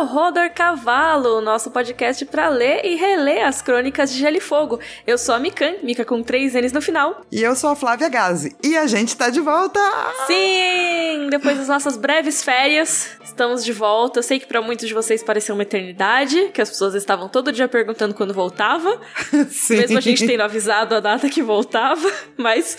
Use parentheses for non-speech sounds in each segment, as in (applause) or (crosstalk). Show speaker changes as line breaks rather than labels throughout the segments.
ao Rodor Cavalo, nosso podcast para ler e reler as crônicas de Gelo e Fogo. Eu sou a Mikan, Mika com três N's no final.
E eu sou a Flávia Gazi. E a gente tá de volta!
Sim! Depois das nossas breves férias, estamos de volta. Eu sei que para muitos de vocês pareceu uma eternidade, que as pessoas estavam todo dia perguntando quando voltava. (laughs) Sim. Mesmo a gente tendo avisado a data que voltava. (laughs) Mas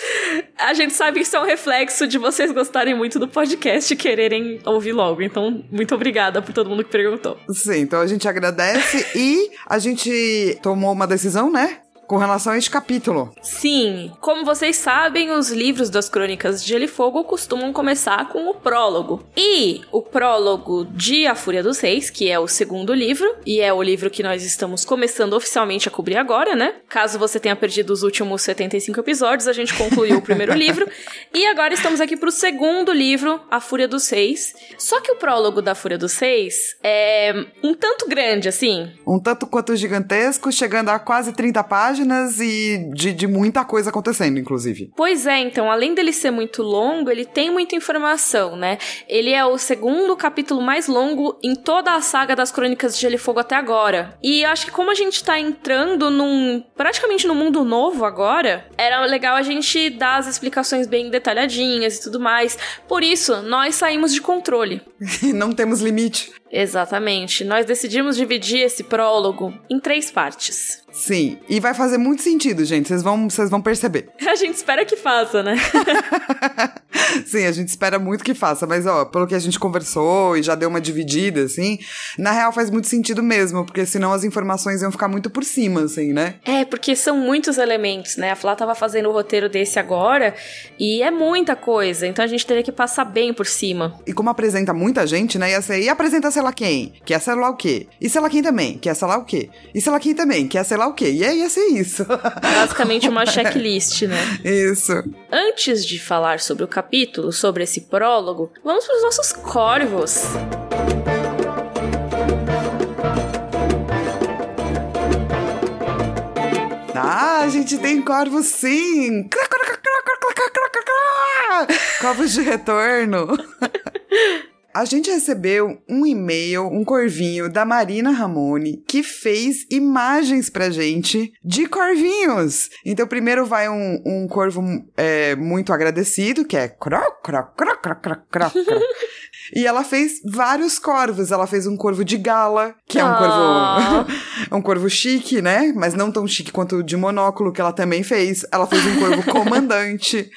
a gente sabe que isso é um reflexo de vocês gostarem muito do podcast e quererem ouvir logo. Então, muito obrigada por todo mundo que perguntou.
Sim, então a gente agradece e a gente tomou uma decisão, né? Com relação a este capítulo.
Sim, como vocês sabem, os livros das Crônicas de Gelo e Fogo costumam começar com o prólogo. E o prólogo de A Fúria dos Reis, que é o segundo livro, e é o livro que nós estamos começando oficialmente a cobrir agora, né? Caso você tenha perdido os últimos 75 episódios, a gente concluiu o primeiro (laughs) livro. E agora estamos aqui pro segundo livro, A Fúria dos Reis. Só que o prólogo da Fúria dos Reis é um tanto grande, assim.
Um tanto quanto gigantesco, chegando a quase 30 páginas páginas e de, de muita coisa acontecendo, inclusive.
Pois é, então, além dele ser muito longo, ele tem muita informação, né? Ele é o segundo capítulo mais longo em toda a saga das Crônicas de Gelo e Fogo até agora. E acho que como a gente tá entrando num. praticamente num mundo novo agora, era legal a gente dar as explicações bem detalhadinhas e tudo mais. Por isso, nós saímos de controle. (laughs)
Não temos limite.
Exatamente. Nós decidimos dividir esse prólogo em três partes.
Sim, e vai fazer muito sentido, gente. Vocês vão, vocês vão perceber. (laughs)
A gente espera que faça, né? (laughs) (laughs)
Sim, a gente espera muito que faça, mas ó, pelo que a gente conversou e já deu uma dividida, assim, na real faz muito sentido mesmo, porque senão as informações iam ficar muito por cima, assim, né?
É, porque são muitos elementos, né? A Flá tava fazendo o roteiro desse agora e é muita coisa, então a gente teria que passar bem por cima.
E como apresenta muita gente, né? Ia ser, e apresenta sei lá quem, que é sei lá o quê? E sei lá quem também, que é sei lá o quê? E sei lá quem também, que é sei lá o quê? E aí ia ser isso.
Basicamente uma (laughs) checklist, né?
Isso.
Antes de falar sobre o capítulo, sobre esse prólogo, vamos para os nossos corvos.
Ah, a gente tem corvos sim! Corvos de retorno. A gente recebeu um e-mail, um corvinho da Marina Ramone, que fez imagens pra gente de corvinhos. Então, primeiro vai um, um corvo é, muito agradecido, que é croc, croc, croc, croc, croc, croc. E ela fez vários corvos. Ela fez um corvo de gala, que é um corvo. (laughs) um corvo chique, né? Mas não tão chique quanto o de monóculo, que ela também fez. Ela fez um corvo (laughs) comandante.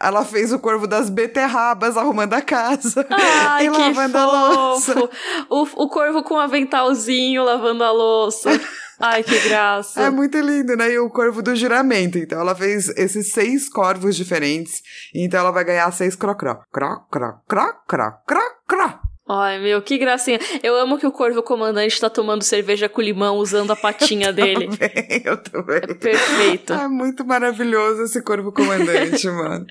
ela fez o corvo das beterrabas arrumando a casa.
Ai, e que lavando fofo. a louça. O, o corvo com um aventalzinho lavando a louça. (laughs) Ai, que graça.
É muito lindo, né? E o corvo do juramento. Então, ela fez esses seis corvos diferentes. Então, ela vai ganhar seis crocró. Cro, cro, cro, cro, cro, cro.
Ai, meu, que gracinha. Eu amo que o Corvo Comandante tá tomando cerveja com limão usando a patinha (laughs) dele.
eu também, eu também. É
perfeito.
É muito maravilhoso esse Corvo Comandante, (laughs) mano.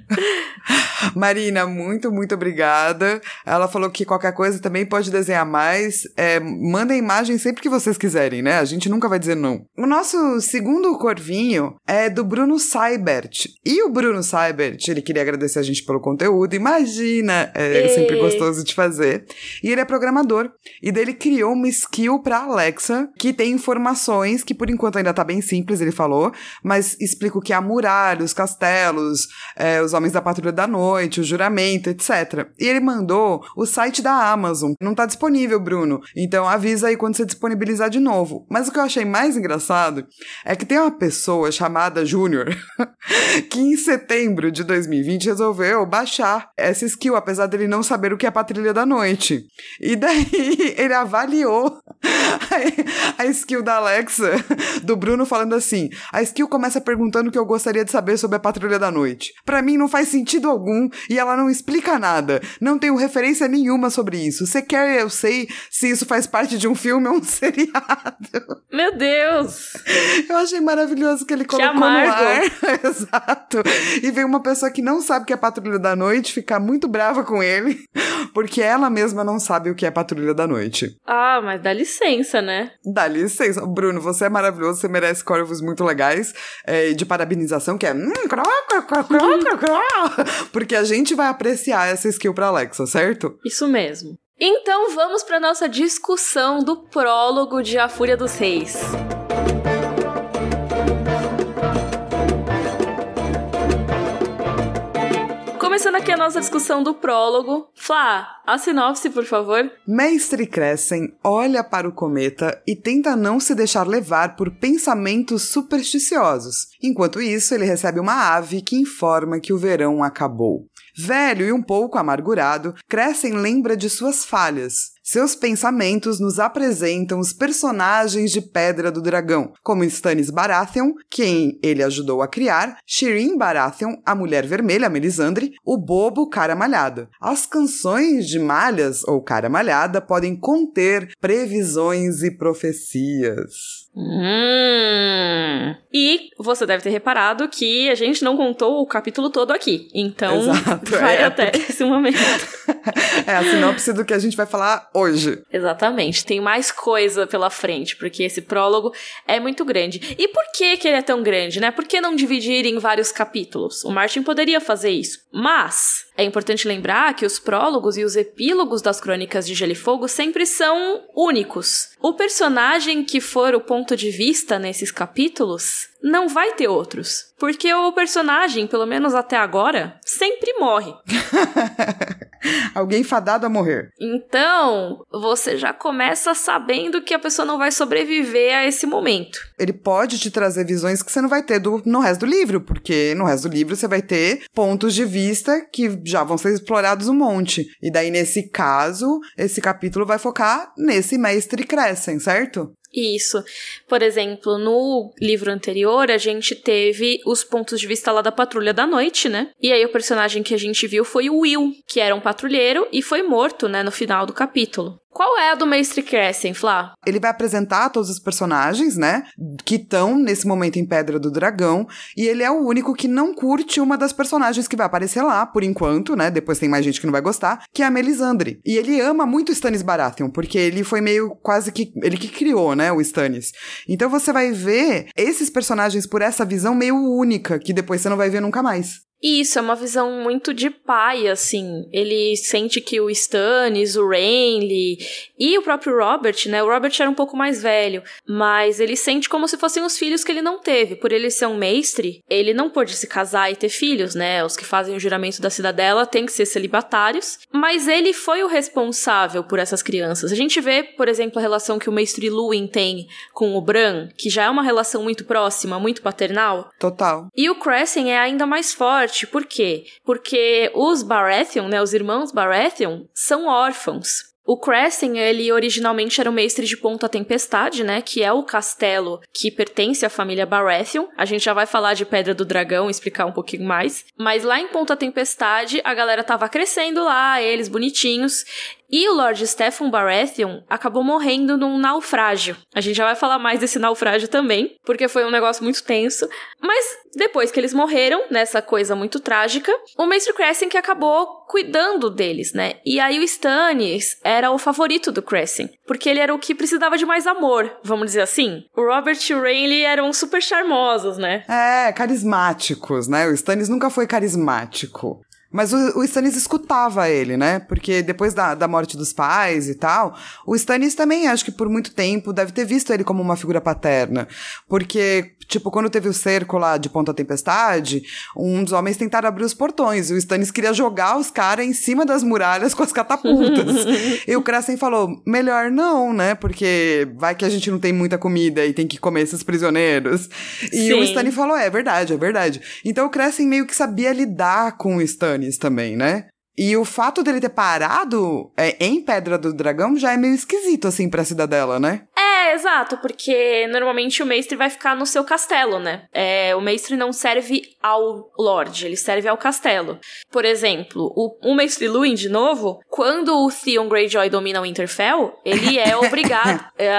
Marina, muito, muito obrigada. Ela falou que qualquer coisa também pode desenhar mais. É, manda imagem sempre que vocês quiserem, né? A gente nunca vai dizer não. O nosso segundo corvinho é do Bruno Seibert. E o Bruno Seibert, ele queria agradecer a gente pelo conteúdo. Imagina, é, é sempre gostoso de fazer. E ele é programador. E dele criou uma skill para Alexa que tem informações que por enquanto ainda tá bem simples, ele falou, mas explica o que é a muralha, os castelos, é, os homens da patrulha da noite, o juramento, etc. E ele mandou o site da Amazon. Não tá disponível, Bruno. Então avisa aí quando você disponibilizar de novo. Mas o que eu achei mais engraçado é que tem uma pessoa chamada Júnior (laughs) que em setembro de 2020 resolveu baixar essa skill, apesar dele não saber o que é a patrulha da noite. E daí (laughs) ele avaliou a, skill da Alexa, do Bruno, falando assim: a skill começa perguntando o que eu gostaria de saber sobre a Patrulha da Noite. Para mim não faz sentido algum e ela não explica nada. Não tenho referência nenhuma sobre isso. Você quer eu sei se isso faz parte de um filme ou um (laughs) seriado?
Meu Deus!
Eu achei maravilhoso que ele colocou no ar. (laughs) Exato. E veio uma pessoa que não sabe o que é Patrulha da Noite ficar muito brava com ele, porque ela mesma não sabe o que é Patrulha da Noite.
Ah, mas dá licença, né?
Dá licença. Bruno, você é maravilhoso, você merece corvos muito legais é, de parabenização, que é. Hum, porque a gente vai apreciar essa skill pra Alexa, certo?
Isso mesmo. Então vamos para nossa discussão do prólogo de A Fúria dos Reis. Começando aqui a nossa discussão do prólogo. Flá, a sinopse, por favor.
Mestre Crescem olha para o cometa e tenta não se deixar levar por pensamentos supersticiosos. Enquanto isso, ele recebe uma ave que informa que o verão acabou. Velho e um pouco amargurado, Crescem lembra de suas falhas. Seus pensamentos nos apresentam os personagens de Pedra do Dragão, como Stannis Baratheon, quem ele ajudou a criar, Shireen Baratheon, a Mulher Vermelha Melisandre, o Bobo Cara Malhada. As canções de Malhas ou Cara Malhada podem conter previsões e profecias.
Hum. E você deve ter reparado que a gente não contou o capítulo todo aqui. Então,
Exato,
vai
é,
até
porque-
esse momento. (laughs)
é a sinopse do que a gente vai falar hoje.
Exatamente. Tem mais coisa pela frente, porque esse prólogo é muito grande. E por que, que ele é tão grande, né? Por que não dividir em vários capítulos? O Martin poderia fazer isso. Mas é importante lembrar que os prólogos e os epílogos das crônicas de Gelo e Fogo sempre são únicos. O personagem que for o ponto de vista nesses capítulos não vai ter outros. Porque o personagem, pelo menos até agora, sempre morre. (laughs)
Alguém fadado a morrer.
Então, você já começa sabendo que a pessoa não vai sobreviver a esse momento.
Ele pode te trazer visões que você não vai ter do, no resto do livro, porque no resto do livro você vai ter pontos de vista que já vão ser explorados um monte. E daí, nesse caso, esse capítulo vai focar nesse mestre Crescem, certo?
Isso. Por exemplo, no livro anterior, a gente teve os pontos de vista lá da Patrulha da Noite, né? E aí o personagem que a gente viu foi o Will, que era um patrulheiro e foi morto, né, no final do capítulo. Qual é a do Mestre Crescem, Flá?
Ele vai apresentar todos os personagens, né? Que estão nesse momento em Pedra do Dragão. E ele é o único que não curte uma das personagens que vai aparecer lá, por enquanto, né? Depois tem mais gente que não vai gostar, que é a Melisandre. E ele ama muito o Stannis Baratheon, porque ele foi meio quase que. Ele que criou, né? O Stannis. Então você vai ver esses personagens por essa visão meio única, que depois você não vai ver nunca mais.
Isso, é uma visão muito de pai, assim. Ele sente que o Stannis, o Renly e o próprio Robert, né? O Robert era um pouco mais velho, mas ele sente como se fossem os filhos que ele não teve. Por ele ser um mestre, ele não pôde se casar e ter filhos, né? Os que fazem o juramento da cidadela têm que ser celibatários, mas ele foi o responsável por essas crianças. A gente vê, por exemplo, a relação que o mestre Luwin tem com o Bran, que já é uma relação muito próxima, muito paternal.
Total.
E o Crescent é ainda mais forte, por quê? Porque os Baratheon, né, os irmãos Baratheon, são órfãos. O Crescent, ele originalmente era o mestre de Ponta Tempestade, né, que é o castelo que pertence à família Baratheon. A gente já vai falar de Pedra do Dragão, explicar um pouquinho mais. Mas lá em Ponta Tempestade, a galera tava crescendo lá, eles bonitinhos, e o Lord Stephen Baratheon acabou morrendo num naufrágio. A gente já vai falar mais desse naufrágio também, porque foi um negócio muito tenso. Mas depois que eles morreram, nessa coisa muito trágica, o Mestre Crescent que acabou cuidando deles, né? E aí o Stannis era o favorito do Crescent, porque ele era o que precisava de mais amor, vamos dizer assim. O Robert e o Renly eram super charmosos, né?
É, carismáticos, né? O Stannis nunca foi carismático. Mas o, o Stannis escutava ele, né? Porque depois da, da morte dos pais e tal, o Stannis também, acho que por muito tempo, deve ter visto ele como uma figura paterna. Porque, tipo, quando teve o cerco lá de Ponta Tempestade, um dos homens tentaram abrir os portões. E o Stannis queria jogar os caras em cima das muralhas com as catapultas. (laughs) e o Crescent falou: melhor não, né? Porque vai que a gente não tem muita comida e tem que comer esses prisioneiros. E o
Sim.
Stannis falou: é verdade, é verdade. Então o Crescent meio que sabia lidar com o Stannis também, né? E o fato dele ter parado é, em Pedra do Dragão já é meio esquisito, assim, pra cidadela, né?
É, exato, porque normalmente o mestre vai ficar no seu castelo, né? É, o mestre não serve ao Lorde, ele serve ao castelo. Por exemplo, o, o mestre Luin, de novo, quando o Theon Greyjoy domina o Winterfell, ele é (laughs) obrigado. é,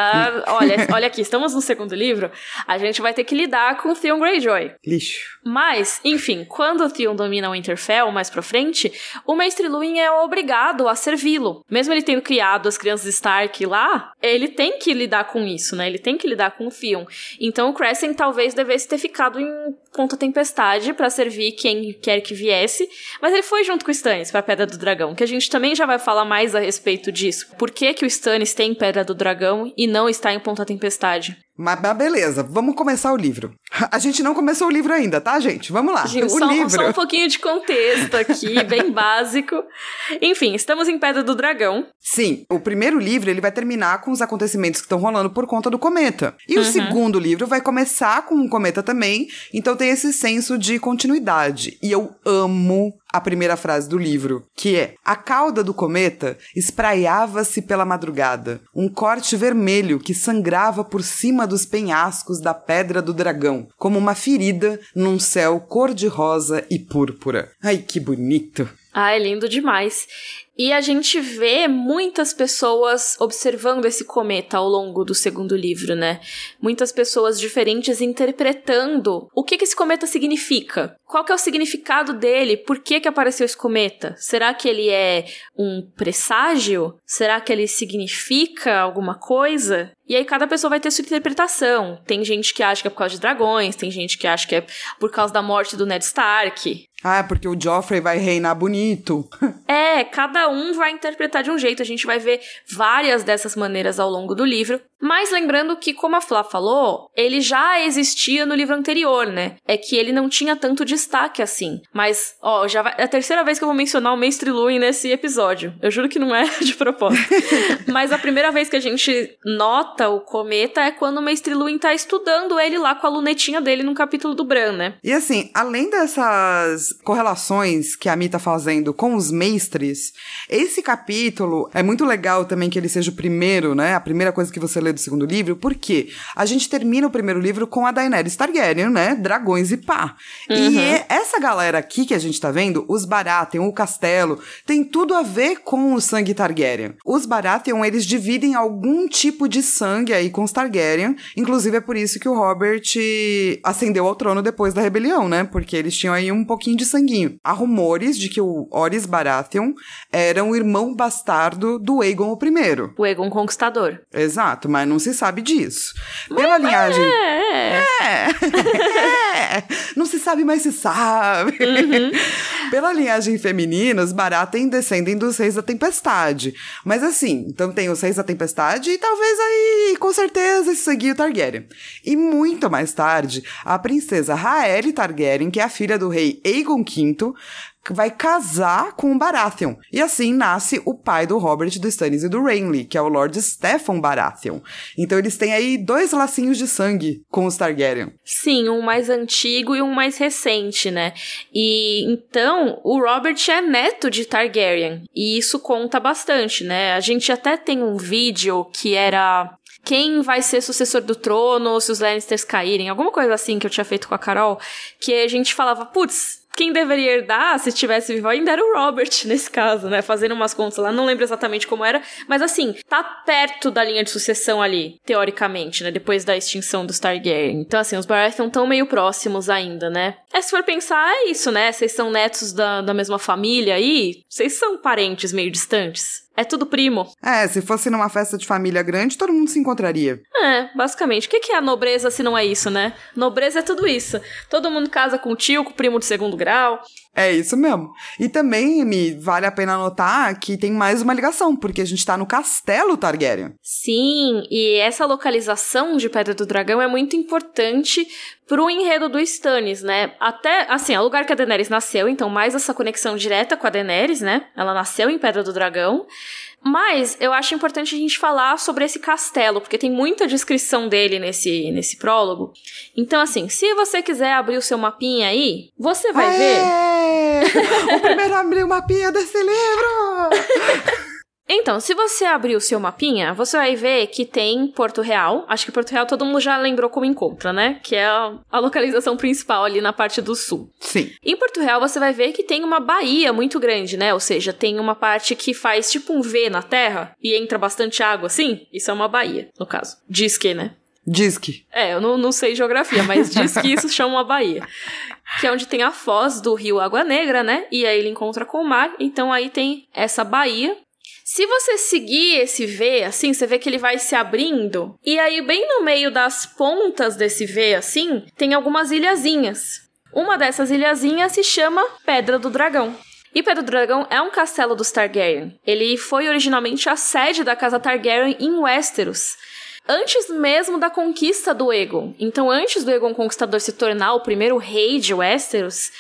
olha, olha aqui, estamos no segundo livro, a gente vai ter que lidar com o Theon Greyjoy.
Lixo.
Mas, enfim, quando o Theon domina o Winterfell mais pra frente, o Mestre Luin é obrigado a servi-lo. Mesmo ele tendo criado as crianças Stark lá, ele tem que lidar com isso, né? Ele tem que lidar com o Fion. Então o Crescent talvez devesse ter ficado em Ponta Tempestade para servir quem quer que viesse, mas ele foi junto com o Stannis para Pedra do Dragão, que a gente também já vai falar mais a respeito disso. Por que que o Stannis tem Pedra do Dragão e não está em Ponta Tempestade?
Mas, mas, beleza, vamos começar o livro. (laughs) A gente não começou o livro ainda, tá, gente? Vamos lá.
Gente,
o
só,
livro.
só um pouquinho de contexto aqui, (laughs) bem básico. Enfim, estamos em Pedra do Dragão.
Sim, o primeiro livro ele vai terminar com os acontecimentos que estão rolando por conta do cometa. E uhum. o segundo livro vai começar com um cometa também, então tem esse senso de continuidade. E eu amo a primeira frase do livro, que é: A cauda do cometa espraiava-se pela madrugada, um corte vermelho que sangrava por cima dos penhascos da Pedra do Dragão, como uma ferida num céu cor-de-rosa e púrpura. Ai, que bonito!
Ah, é lindo demais. E a gente vê muitas pessoas observando esse cometa ao longo do segundo livro, né? Muitas pessoas diferentes interpretando o que, que esse cometa significa. Qual que é o significado dele? Por que, que apareceu esse cometa? Será que ele é um presságio? Será que ele significa alguma coisa? E aí cada pessoa vai ter sua interpretação. Tem gente que acha que é por causa de dragões, tem gente que acha que é por causa da morte do Ned Stark.
Ah, porque o Joffrey vai reinar bonito. (laughs)
é, cada um vai interpretar de um jeito. A gente vai ver várias dessas maneiras ao longo do livro. Mas lembrando que, como a Flá falou, ele já existia no livro anterior, né? É que ele não tinha tanto destaque assim. Mas, ó, já vai... é a terceira vez que eu vou mencionar o Mestre Luin nesse episódio. Eu juro que não é (laughs) de propósito. (laughs) Mas a primeira vez que a gente nota o cometa é quando o Mestre Luin tá estudando ele lá com a lunetinha dele no capítulo do Bran, né?
E assim, além dessas correlações que a Mi tá fazendo com os mestres, esse capítulo é muito legal também que ele seja o primeiro, né? A primeira coisa que você lê do segundo livro, porque a gente termina o primeiro livro com a Daenerys Targaryen, né? Dragões e pá. Uhum. E essa galera aqui que a gente tá vendo, os Baratheon, o castelo, tem tudo a ver com o sangue Targaryen. Os Baratheon, eles dividem algum tipo de sangue aí com os Targaryen, inclusive é por isso que o Robert ascendeu ao trono depois da rebelião, né? Porque eles tinham aí um pouquinho de sanguinho. Há rumores de que o Oris Baratheon era um irmão bastardo do Aegon I.
O Aegon Conquistador.
Exato, mas não se sabe disso. Pela mas linhagem.
É.
É. (laughs) é. Não se sabe, mas se sabe. Uhum. Pela linhagem feminina, os Baratheon descendem dos Reis da Tempestade. Mas assim, então tem os Reis da Tempestade e talvez aí, com certeza, esse seguir o Targaryen. E muito mais tarde, a princesa Raeli Targaryen, que é a filha do rei Aegon Aegon V vai casar com o Baratheon. E assim nasce o pai do Robert, do Stannis e do Renly, que é o Lord Stefan Baratheon. Então eles têm aí dois lacinhos de sangue com os Targaryen.
Sim, um mais antigo e um mais recente, né? E então o Robert é neto de Targaryen. E isso conta bastante, né? A gente até tem um vídeo que era quem vai ser sucessor do trono se os Lannisters caírem, alguma coisa assim que eu tinha feito com a Carol, que a gente falava, putz, quem deveria herdar, se estivesse vivo ainda, era o Robert, (laughs) nesse caso, né? Fazendo umas contas lá, não lembro exatamente como era, mas assim, tá perto da linha de sucessão ali, teoricamente, né? Depois da extinção dos Targaryen. Então, assim, os Baratheon estão meio próximos ainda, né? É, se for pensar, é isso, né? Vocês são netos da, da mesma família aí, vocês são parentes meio distantes. É tudo primo.
É, se fosse numa festa de família grande, todo mundo se encontraria.
É, basicamente. O que é a nobreza se não é isso, né? Nobreza é tudo isso. Todo mundo casa com o tio, com o primo de segundo grau.
É isso mesmo. E também me vale a pena notar que tem mais uma ligação, porque a gente tá no castelo Targaryen.
Sim, e essa localização de Pedra do Dragão é muito importante pro enredo do Stannis, né? Até, assim, é o lugar que a Daenerys nasceu, então mais essa conexão direta com a Daenerys, né? Ela nasceu em Pedra do Dragão. Mas eu acho importante a gente falar sobre esse castelo, porque tem muita descrição dele nesse, nesse prólogo. Então, assim, se você quiser abrir o seu mapinha aí, você vai
Aê! ver. (laughs) o primeiro a abrir o mapinha desse livro! (laughs)
Então, se você abrir o seu mapinha, você vai ver que tem Porto Real. Acho que Porto Real todo mundo já lembrou como encontra, né? Que é a, localização principal ali na parte do sul.
Sim.
Em Porto Real você vai ver que tem uma baía muito grande, né? Ou seja, tem uma parte que faz tipo um V na terra e entra bastante água assim. Isso é uma baía, no caso. Diz que, né?
Diz que.
É, eu não, não sei geografia, mas diz que isso (laughs) chama uma baía. Que é onde tem a foz do rio Água Negra, né? E aí ele encontra com o mar. Então aí tem essa baía Se você seguir esse V, assim, você vê que ele vai se abrindo. E aí, bem no meio das pontas desse V, assim, tem algumas ilhazinhas. Uma dessas ilhazinhas se chama Pedra do Dragão. E Pedra do Dragão é um castelo dos Targaryen. Ele foi originalmente a sede da casa Targaryen em Westeros antes mesmo da conquista do Egon. Então, antes do Egon Conquistador se tornar o primeiro rei de Westeros,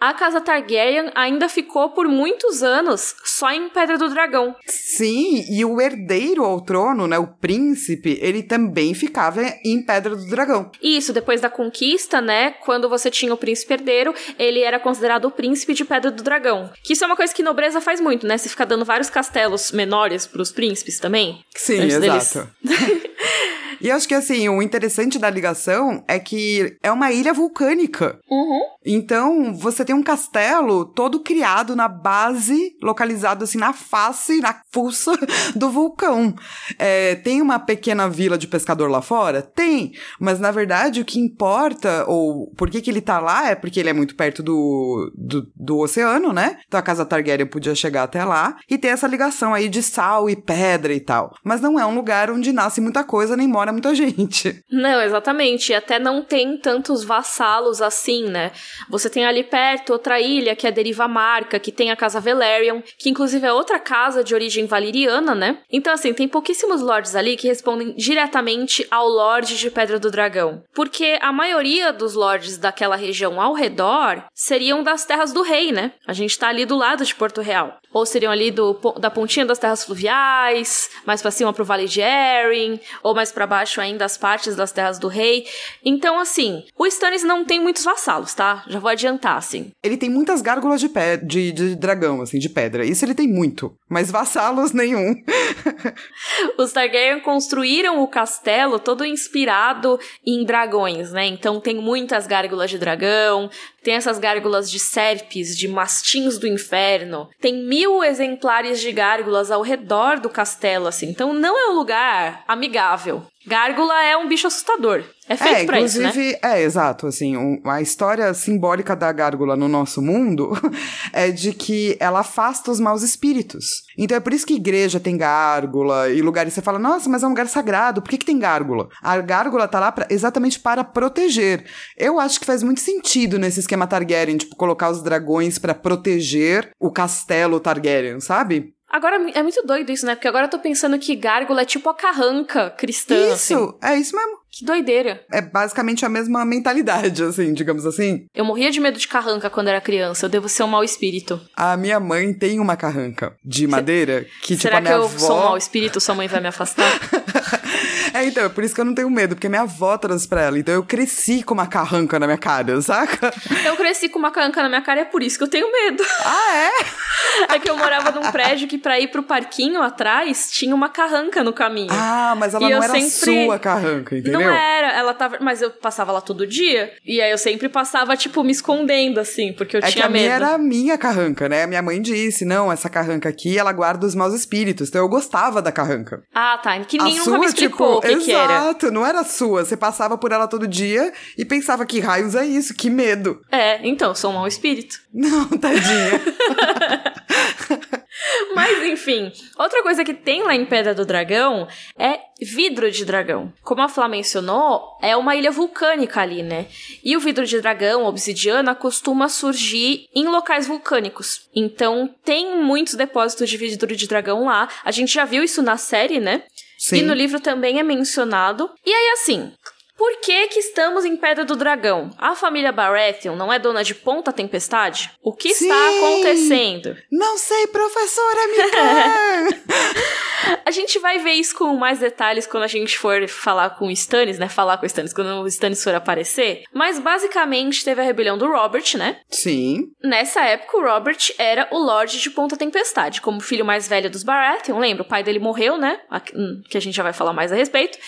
a casa Targaryen ainda ficou por muitos anos só em Pedra do Dragão.
Sim, e o herdeiro ao trono, né, o príncipe, ele também ficava em Pedra do Dragão.
Isso, depois da conquista, né, quando você tinha o príncipe herdeiro, ele era considerado o príncipe de Pedra do Dragão. Que isso é uma coisa que nobreza faz muito, né? Você fica dando vários castelos menores para os príncipes também.
Sim, exato. Deles... (laughs) E acho que assim, o interessante da ligação é que é uma ilha vulcânica.
Uhum.
Então, você tem um castelo todo criado na base, localizado assim na face, na fuça (laughs) do vulcão. É, tem uma pequena vila de pescador lá fora? Tem. Mas na verdade, o que importa, ou por que, que ele tá lá, é porque ele é muito perto do, do, do oceano, né? Então a casa Targaryen podia chegar até lá e ter essa ligação aí de sal e pedra e tal. Mas não é um lugar onde nasce muita coisa nem mora muita gente.
Não, exatamente. Até não tem tantos vassalos assim, né? Você tem ali perto outra ilha, que é Deriva Marca, que tem a Casa Velaryon, que inclusive é outra casa de origem valeriana, né? Então, assim, tem pouquíssimos lords ali que respondem diretamente ao Lorde de Pedra do Dragão. Porque a maioria dos lords daquela região ao redor seriam das terras do rei, né? A gente tá ali do lado de Porto Real. Ou seriam ali do, da pontinha das terras fluviais, mais para cima pro Vale de Erin, ou mais para baixo ainda as partes das terras do rei. Então, assim, o Stannis não tem muitos vassalos, tá? Já vou adiantar, assim.
Ele tem muitas gárgulas de, pé, de, de dragão, assim, de pedra. Isso ele tem muito. Mas vassalos (laughs) nenhum.
Os Targaryen construíram o castelo todo inspirado em dragões, né? Então tem muitas gárgulas de dragão, tem essas gárgulas de serpes, de mastins do inferno. Tem mil exemplares de gárgulas ao redor do castelo, assim. Então não é um lugar amigável. Gárgula é um bicho assustador. É feito é, pra isso, né?
É, exato, assim, um, a história simbólica da gárgula no nosso mundo (laughs) é de que ela afasta os maus espíritos. Então é por isso que igreja tem gárgula e lugares você fala, nossa, mas é um lugar sagrado, por que, que tem gárgula? A gárgula tá lá pra, exatamente para proteger. Eu acho que faz muito sentido nesse esquema Targaryen, tipo, colocar os dragões para proteger o castelo Targaryen, sabe?
Agora, é muito doido isso, né? Porque agora eu tô pensando que gárgula é tipo a carranca cristã.
Isso,
assim.
é isso mesmo.
Que doideira.
É basicamente a mesma mentalidade, assim, digamos assim.
Eu morria de medo de carranca quando era criança. Eu devo ser um mau espírito.
A minha mãe tem uma carranca de madeira que, tipo,
Será
a minha
que eu
avó...
sou um mau espírito? Sua mãe vai me afastar? (laughs)
é, então, é por isso que eu não tenho medo, porque minha avó trouxe pra ela. Então eu cresci com uma carranca na minha cara, (laughs) saca?
Eu cresci com uma carranca na minha cara e é por isso que eu tenho medo.
Ah, é? (laughs)
É que eu morava num prédio que pra ir pro parquinho atrás tinha uma carranca no caminho.
Ah, mas ela e não era sempre... sua carranca, entendeu?
Não era, ela tava. Mas eu passava lá todo dia. E aí eu sempre passava, tipo, me escondendo, assim, porque eu
é
tinha
que a
medo.
Minha era a minha carranca, né? Minha mãe disse: não, essa carranca aqui, ela guarda os maus espíritos. Então eu gostava da carranca.
Ah, tá. Que nem nunca me explicou tipo, o que,
que
era.
Exato, não era sua. Você passava por ela todo dia e pensava que raios é isso, que medo.
É, então, sou um mau espírito.
Não, (laughs) tadinha. (laughs) (laughs)
Mas enfim, outra coisa que tem lá em Pedra do Dragão é vidro de dragão. Como a Flá mencionou, é uma ilha vulcânica ali, né? E o vidro de dragão, obsidiana, costuma surgir em locais vulcânicos. Então tem muitos depósitos de vidro de dragão lá. A gente já viu isso na série, né?
Sim.
E no livro também é mencionado. E aí, assim, por que que estamos em Pedra do Dragão? A família Baratheon não é dona de Ponta Tempestade? O que
Sim.
está acontecendo?
Não sei, professora Mika! (laughs) (laughs)
a gente vai ver isso com mais detalhes quando a gente for falar com o Stannis, né? Falar com o Stannis quando o Stannis for aparecer. Mas basicamente teve a rebelião do Robert, né?
Sim.
Nessa época, o Robert era o Lorde de Ponta Tempestade, como filho mais velho dos Baratheon. Lembra? O pai dele morreu, né? Hum, que a gente já vai falar mais a respeito.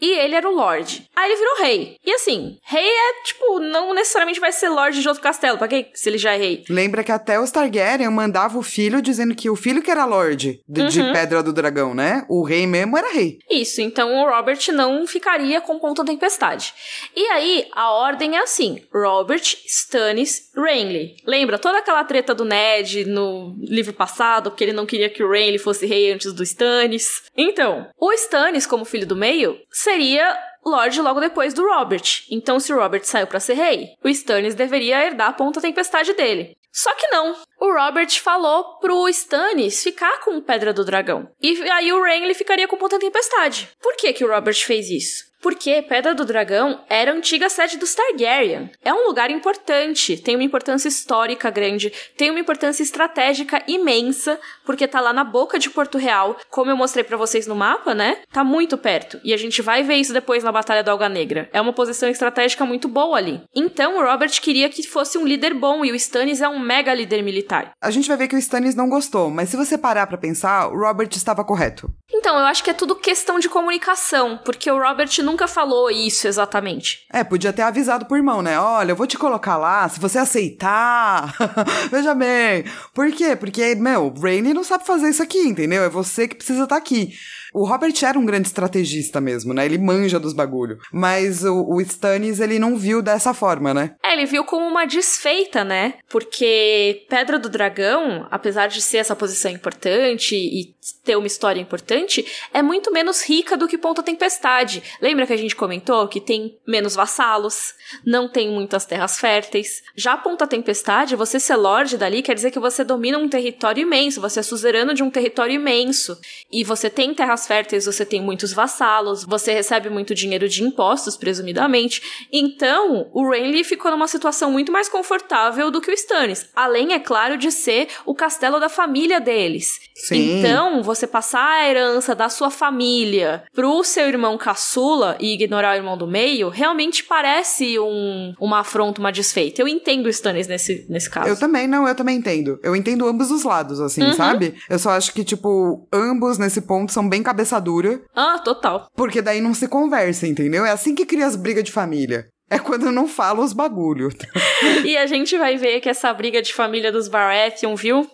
E ele era o Lorde. Aí ele virou rei. E assim, rei é, tipo, não necessariamente vai ser Lorde de outro castelo. Pra quê? Se ele já é rei.
Lembra que até os Targaryen mandava o filho dizendo que o filho que era Lorde de, uhum. de Pedra do Dragão, né? O rei mesmo era rei.
Isso, então o Robert não ficaria com Ponta Tempestade. E aí, a ordem é assim: Robert, Stannis, Renly. Lembra toda aquela treta do Ned no livro passado, porque ele não queria que o Renly fosse rei antes do Stannis? Então, o Stannis, como filho do meio, seria Lorde logo depois do Robert. Então, se o Robert saiu para ser rei, o Stannis deveria herdar a ponta tempestade dele. Só que não. O Robert falou pro Stannis ficar com Pedra do Dragão. E aí o Renly ficaria com Ponta Tempestade. Por que que o Robert fez isso? Porque Pedra do Dragão era a antiga sede dos Targaryen. É um lugar importante, tem uma importância histórica grande, tem uma importância estratégica imensa, porque tá lá na boca de Porto Real, como eu mostrei para vocês no mapa, né? Tá muito perto. E a gente vai ver isso depois na Batalha do Alga Negra. É uma posição estratégica muito boa ali. Então o Robert queria que fosse um líder bom e o Stannis é um mega líder militar.
A gente vai ver que o Stannis não gostou, mas se você parar para pensar, o Robert estava correto.
Então, eu acho que é tudo questão de comunicação, porque o Robert nunca falou isso exatamente.
É, podia ter avisado pro irmão, né? Olha, eu vou te colocar lá, se você aceitar. (laughs) Veja bem. Por quê? Porque, meu, Rainy não sabe fazer isso aqui, entendeu? É você que precisa estar tá aqui. O Robert era um grande estrategista mesmo, né? Ele manja dos bagulho. Mas o, o Stannis, ele não viu dessa forma, né?
É, ele viu como uma desfeita, né? Porque Pedra do Dragão, apesar de ser essa posição importante e ter uma história importante, é muito menos rica do que Ponta Tempestade. Lembra que a gente comentou que tem menos vassalos, não tem muitas terras férteis. Já Ponta Tempestade, você ser lorde dali quer dizer que você domina um território imenso, você é suzerano de um território imenso. E você tem terras férteis você tem muitos vassalos, você recebe muito dinheiro de impostos, presumidamente. Então, o Renly ficou numa situação muito mais confortável do que o Stannis. Além, é claro, de ser o castelo da família deles.
Sim.
Então, você passar a herança da sua família pro seu irmão caçula e ignorar o irmão do meio, realmente parece um, uma afronta, uma desfeita. Eu entendo o Stannis nesse, nesse caso.
Eu também, não, eu também entendo. Eu entendo ambos os lados, assim, uhum. sabe? Eu só acho que, tipo, ambos nesse ponto são bem cabeça dura.
Ah, total.
Porque daí não se conversa, entendeu? É assim que cria as brigas de família. É quando não fala os bagulho. (laughs)
e a gente vai ver que essa briga de família dos Baratheon, viu?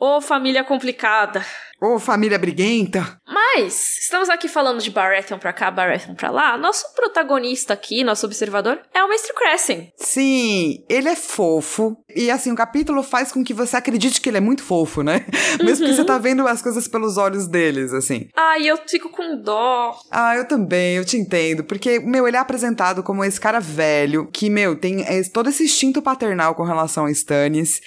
Ô, oh, família complicada.
Ô, oh, família briguenta.
Mas, estamos aqui falando de Baratheon pra cá, Baratheon pra lá. Nosso protagonista aqui, nosso observador, é o Mestre Crescent.
Sim, ele é fofo. E assim, o capítulo faz com que você acredite que ele é muito fofo, né? (laughs) Mesmo uhum. que você tá vendo as coisas pelos olhos deles, assim.
Ai, eu fico com dó.
Ah, eu também, eu te entendo. Porque, meu, ele é apresentado como esse cara velho, que, meu, tem todo esse instinto paternal com relação a Stannis.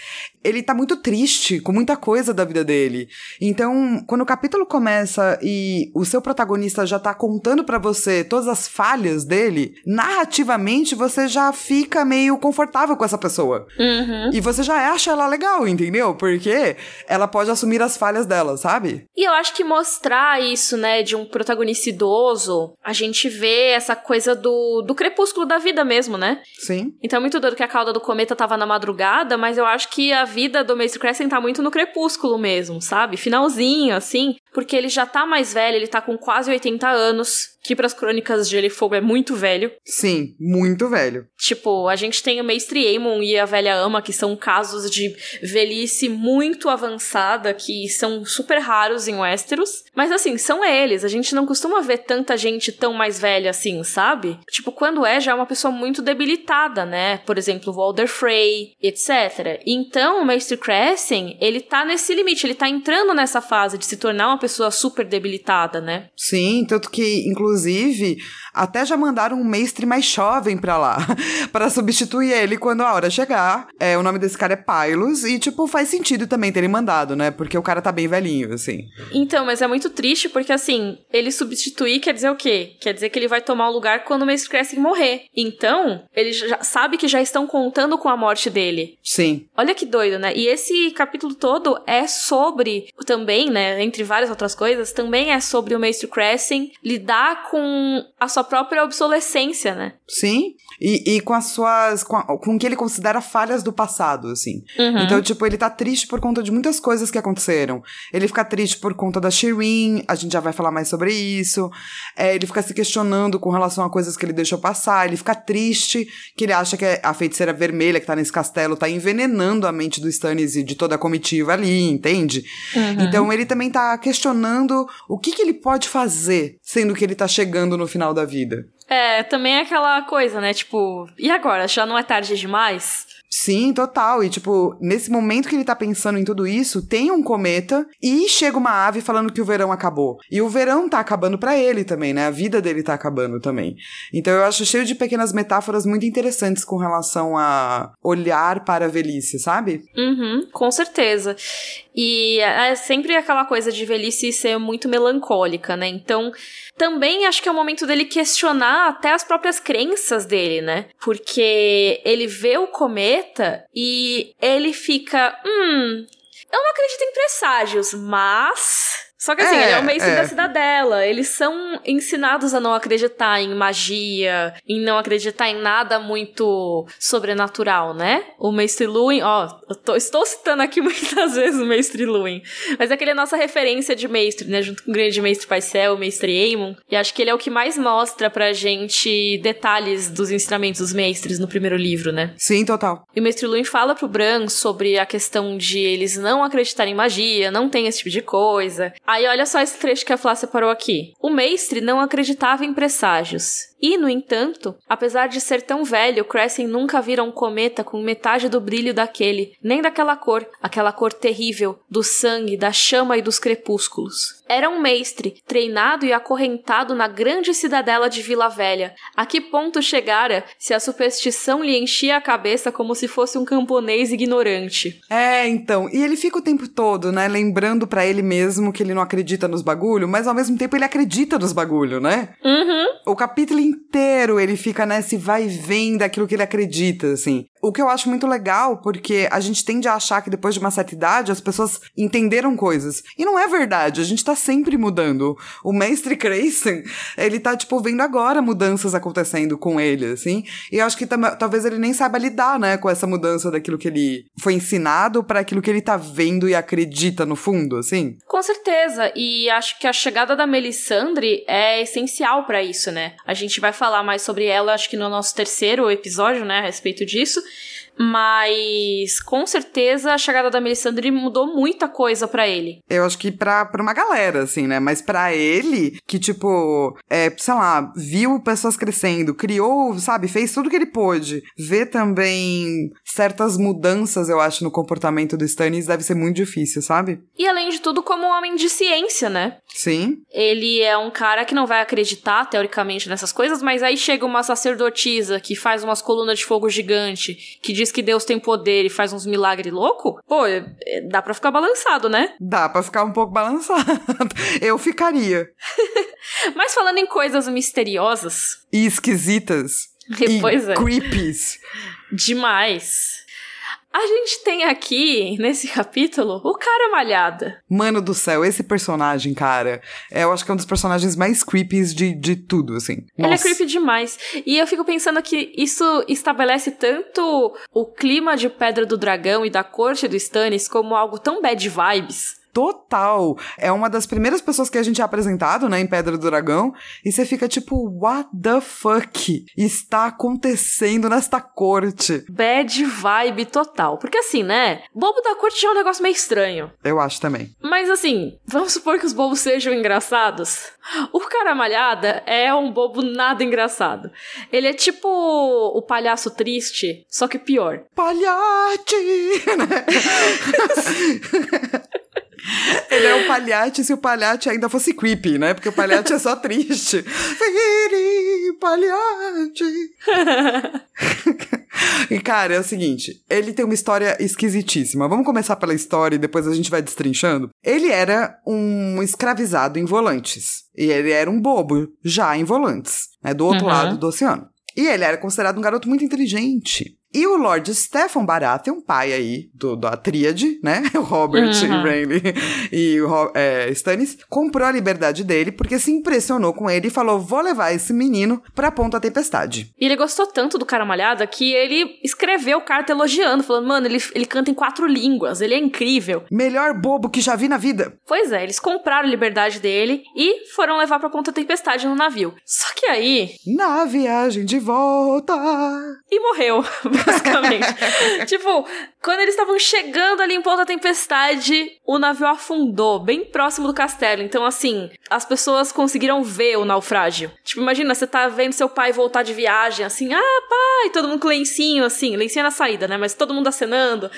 Ele tá muito triste com muita coisa da vida dele. Então, quando o capítulo começa e o seu protagonista já tá contando para você todas as falhas dele, narrativamente você já fica meio confortável com essa pessoa.
Uhum.
E você já acha ela legal, entendeu? Porque ela pode assumir as falhas dela, sabe?
E eu acho que mostrar isso, né, de um protagonista idoso, a gente vê essa coisa do, do crepúsculo da vida mesmo, né?
Sim.
Então é muito doido que a cauda do cometa tava na madrugada, mas eu acho que a vida do Mace Crescent tá muito no crepúsculo mesmo, sabe? Finalzinho, assim porque ele já tá mais velho, ele tá com quase 80 anos, que para as crônicas de Gelo e Fogo é muito velho.
Sim, muito velho.
Tipo, a gente tem o Mestre Aemon e a Velha Ama, que são casos de velhice muito avançada, que são super raros em Westeros. Mas assim, são eles. A gente não costuma ver tanta gente tão mais velha assim, sabe? Tipo, quando é, já é uma pessoa muito debilitada, né? Por exemplo, Walder Frey, etc. Então, o Mestre Crescent, ele tá nesse limite, ele tá entrando nessa fase de se tornar uma pessoa super debilitada, né?
Sim, tanto que, inclusive, até já mandaram um mestre mais jovem pra lá, (laughs) para substituir ele quando a hora chegar. É, o nome desse cara é Pylos, e, tipo, faz sentido também terem mandado, né? Porque o cara tá bem velhinho, assim.
Então, mas é muito triste porque, assim, ele substituir quer dizer o quê? Quer dizer que ele vai tomar o lugar quando o Mestre Crescent morrer. Então, ele já sabe que já estão contando com a morte dele.
Sim.
Olha que doido, né? E esse capítulo todo é sobre também, né? Entre várias outras coisas, também é sobre o Mestre Crescent lidar com a sua própria obsolescência, né?
Sim. E, e com as suas. Com, a, com o que ele considera falhas do passado, assim.
Uhum.
Então, tipo, ele tá triste por conta de muitas coisas que aconteceram. Ele fica triste por conta da Shireen, a gente já vai falar mais sobre isso. É, ele fica se questionando com relação a coisas que ele deixou passar. Ele fica triste que ele acha que a feiticeira vermelha que tá nesse castelo tá envenenando a mente do Stannis e de toda a comitiva ali, entende?
Uhum.
Então ele também tá questionando o que, que ele pode fazer, sendo que ele tá chegando no final da vida.
É, também é aquela coisa, né? Tipo, e agora? Já não é tarde demais?
Sim, total. E, tipo, nesse momento que ele tá pensando em tudo isso, tem um cometa e chega uma ave falando que o verão acabou. E o verão tá acabando para ele também, né? A vida dele tá acabando também. Então eu acho cheio de pequenas metáforas muito interessantes com relação a olhar para a velhice, sabe?
Uhum, com certeza. E é sempre aquela coisa de velhice ser muito melancólica, né? Então, também acho que é o momento dele questionar até as próprias crenças dele, né? Porque ele vê o cometa e ele fica, hum, eu não acredito em presságios, mas só que assim,
É,
ele é o mestre
é.
da cidadela. Eles são ensinados a não acreditar em magia, em não acreditar em nada muito sobrenatural, né? O mestre Luin, ó, eu tô- estou citando aqui (laughs) muitas vezes o mestre Luin. Mas é que ele é a nossa referência de mestre, né? Junto com o grande mestre Paisel, o mestre Aemon. E acho que ele é o que mais mostra pra gente detalhes dos ensinamentos dos mestres no primeiro livro, né?
Sim, total.
E o Mestre Luin fala pro Bran sobre a questão de eles não acreditarem em magia, não tem esse tipo de coisa. Aí olha só esse trecho que a Flá separou aqui. O mestre não acreditava em presságios. E, no entanto, apesar de ser tão velho, Crescent nunca vira um cometa com metade do brilho daquele, nem daquela cor, aquela cor terrível, do sangue, da chama e dos crepúsculos. Era um mestre, treinado e acorrentado na grande cidadela de Vila Velha. A que ponto chegara se a superstição lhe enchia a cabeça como se fosse um camponês ignorante?
É, então. E ele fica o tempo todo, né, lembrando pra ele mesmo que ele não acredita nos bagulho, mas ao mesmo tempo ele acredita nos bagulho, né?
Uhum.
O capítulo inteiro ele fica nesse vai e vem daquilo que ele acredita, assim. O que eu acho muito legal, porque a gente tende a achar que depois de uma certa idade as pessoas entenderam coisas. E não é verdade, a gente tá sempre mudando. O mestre Creyson, ele tá, tipo, vendo agora mudanças acontecendo com ele, assim. E eu acho que talvez ele nem saiba lidar, né, com essa mudança daquilo que ele foi ensinado para aquilo que ele tá vendo e acredita no fundo, assim.
Com certeza, e acho que a chegada da Melisandre é essencial pra isso, né? A gente vai falar mais sobre ela, acho que no nosso terceiro episódio, né, a respeito disso. Mas com certeza a chegada da Melisandre mudou muita coisa pra ele.
Eu acho que pra, pra uma galera, assim, né? Mas pra ele, que, tipo, é, sei lá, viu pessoas crescendo, criou, sabe, fez tudo que ele pôde. Ver também certas mudanças, eu acho, no comportamento do Stannis deve ser muito difícil, sabe?
E além de tudo, como um homem de ciência, né?
Sim.
Ele é um cara que não vai acreditar, teoricamente, nessas coisas, mas aí chega uma sacerdotisa que faz umas colunas de fogo gigante, que diz que Deus tem poder e faz uns milagres louco. Pô, é- é- dá pra ficar balançado, né?
Dá pra ficar um pouco balançado. (laughs) eu ficaria. (laughs)
Mas falando em coisas misteriosas,
E esquisitas. (laughs)
Pois
e
é.
creepies.
demais. A gente tem aqui, nesse capítulo, o cara malhada.
Mano do céu, esse personagem, cara, é, eu acho que é um dos personagens mais creepies de, de tudo, assim.
Ele é
Nossa.
creepy demais. E eu fico pensando que isso estabelece tanto o clima de Pedra do Dragão e da corte do Stannis como algo tão bad vibes.
Total. É uma das primeiras pessoas que a gente é apresentado, né, em Pedra do Dragão, e você fica tipo, what the fuck está acontecendo nesta corte?
Bad vibe total. Porque assim, né? Bobo da corte já é um negócio meio estranho.
Eu acho também.
Mas assim, vamos supor que os bobos sejam engraçados. O cara malhada é um bobo nada engraçado. Ele é tipo o palhaço triste, só que pior.
Palhate! (laughs) né? (laughs) Ele é o palhate se o palhate ainda fosse creepy, né? Porque o palhate é só triste. (laughs) Palhate! E, cara, é o seguinte, ele tem uma história esquisitíssima. Vamos começar pela história e depois a gente vai destrinchando. Ele era um escravizado em volantes. E ele era um bobo, já em volantes, né? Do outro
Uhum.
lado do oceano. E ele era considerado um garoto muito inteligente. E o Lord Stefan Baratheon, pai aí do, da tríade, né? (laughs) O Robert, uhum. Renly e o é, Stannis, comprou a liberdade dele porque se impressionou com ele e falou: vou levar esse menino pra Ponta Tempestade.
E ele gostou tanto do cara malhada que ele escreveu carta elogiando, falando: mano, ele, ele canta em quatro línguas, ele é incrível.
Melhor bobo que já vi na vida.
Pois é, eles compraram a liberdade dele e foram levar pra Ponta Tempestade no navio. Só que aí.
Na viagem de volta.
E morreu. (laughs) basicamente. tipo, quando eles estavam chegando ali em Ponta Tempestade, o navio afundou, bem próximo do castelo. Então, assim, as pessoas conseguiram ver o naufrágio. Tipo, imagina, você tá vendo seu pai voltar de viagem, assim, ah, pai, todo mundo com lencinho, assim, lencinho na saída, né? Mas todo mundo acenando.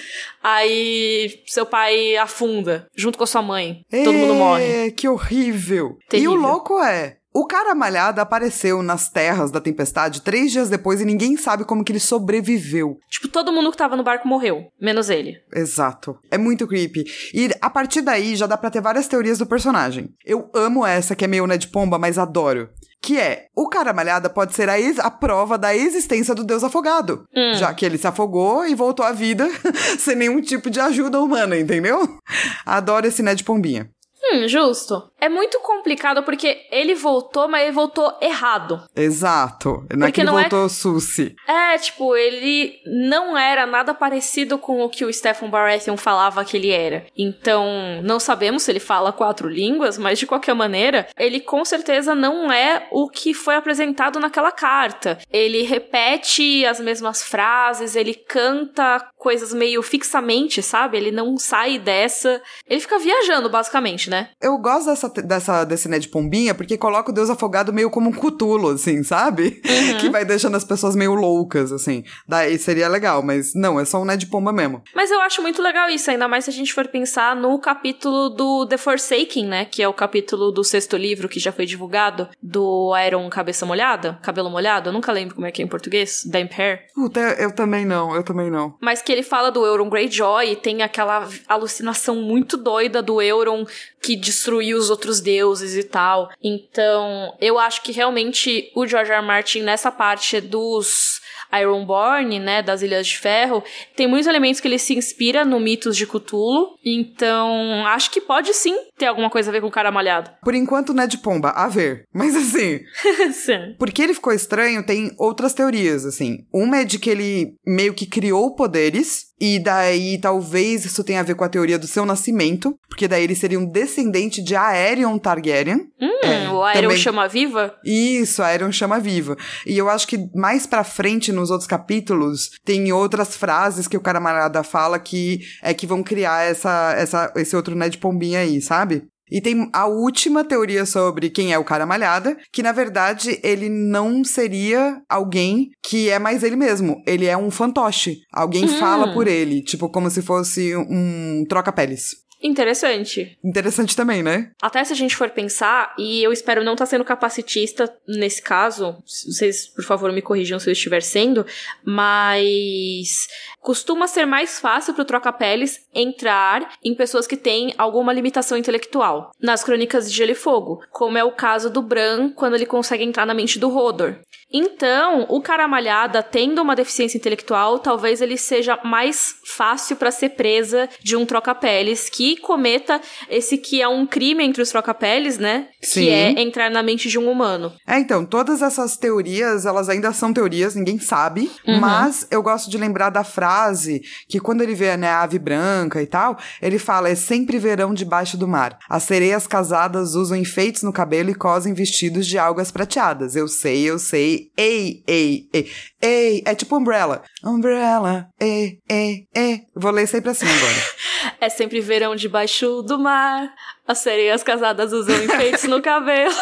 Aí, seu pai afunda, junto com a sua mãe. Todo mundo morre.
Que horrível. Terrível. E o louco é, o cara malhado apareceu nas terras da tempestade três dias depois e ninguém sabe como que ele sobreviveu.
Tipo, todo mundo que tava no barco morreu, menos ele.
Exato. É muito creepy. E a partir daí já dá pra ter várias teorias do personagem. Eu amo essa que é meio Ned Pomba, mas adoro. Que é, o cara malhada pode ser a, a prova da existência do deus afogado. Hum. Já que ele se afogou e voltou à vida (laughs) sem nenhum tipo de ajuda humana, entendeu? Adoro esse Ned Pombinha.
Hum, justo. É muito complicado porque ele voltou, mas ele voltou errado.
Exato. Não porque é que ele é voltou é... Susi.
É, tipo, ele não era nada parecido com o que o Stephen Baratheon falava que ele era. Então, não sabemos se ele fala quatro línguas, mas de qualquer maneira, ele com certeza não é o que foi apresentado naquela carta. Ele repete as mesmas frases, ele canta coisas meio fixamente, sabe? Ele não sai dessa. Ele fica viajando, basicamente, né?
Eu gosto dessa, dessa, desse Ned Pombinha porque coloca o Deus Afogado meio como um cutulo, assim, sabe? Uhum. Que vai deixando as pessoas meio loucas, assim. Daí seria legal, mas não, é só um Ned Pomba mesmo.
Mas eu acho muito legal isso, ainda mais se a gente for pensar no capítulo do The Forsaken, né? Que é o capítulo do sexto livro que já foi divulgado, do Iron Cabeça Molhada, Cabelo Molhado, eu nunca lembro como é que é em português, Damp Hair.
Puta, eu também não, eu também não.
Mas que ele fala do Euron Greyjoy e tem aquela alucinação muito doida do Euron que destruiu os outros deuses e tal. Então, eu acho que realmente o George R. R. Martin nessa parte dos Ironborn, né, das Ilhas de Ferro, tem muitos elementos que ele se inspira no mitos de Cthulhu. Então, acho que pode sim ter alguma coisa a ver com o cara malhado.
Por enquanto, né, de pomba, a ver. (laughs) Mas assim. (laughs)
sim.
Porque ele ficou estranho, tem outras teorias, assim. Uma é de que ele meio que criou poderes e daí, talvez isso tenha a ver com a teoria do seu nascimento, porque daí ele seria um descendente de Aerion Targaryen.
Hum, é, o Aerion também... chama viva?
Isso, Aerion chama viva. E eu acho que mais pra frente, nos outros capítulos, tem outras frases que o Caramarada fala que é que vão criar essa, essa, esse outro Ned Pombinha aí, sabe? E tem a última teoria sobre quem é o cara malhada, que na verdade ele não seria alguém que é mais ele mesmo. Ele é um fantoche. Alguém hum. fala por ele, tipo como se fosse um troca-peles.
Interessante.
Interessante também, né?
Até se a gente for pensar, e eu espero não estar tá sendo capacitista nesse caso, vocês, por favor, me corrijam se eu estiver sendo, mas costuma ser mais fácil para o troca-peles entrar em pessoas que têm alguma limitação intelectual. Nas crônicas de Gelo e Fogo, como é o caso do Bran quando ele consegue entrar na mente do Rodor. Então, o cara malhada, tendo uma deficiência intelectual, talvez ele seja mais fácil para ser presa de um troca-peles que cometa esse que é um crime entre os troca-peles, né? Sim. Que é entrar na mente de um humano.
É, então, todas essas teorias, elas ainda são teorias, ninguém sabe, uhum. mas eu gosto de lembrar da frase que quando ele vê né, a ave branca e tal, ele fala: é sempre verão debaixo do mar. As sereias casadas usam enfeites no cabelo e cosem vestidos de algas prateadas. Eu sei, eu sei ei, ei, ei, ei. É tipo umbrella. Umbrella, ei, ei, ei. Vou ler sempre assim agora. (laughs)
é sempre verão debaixo do mar. As sereias casadas usam enfeites no cabelo.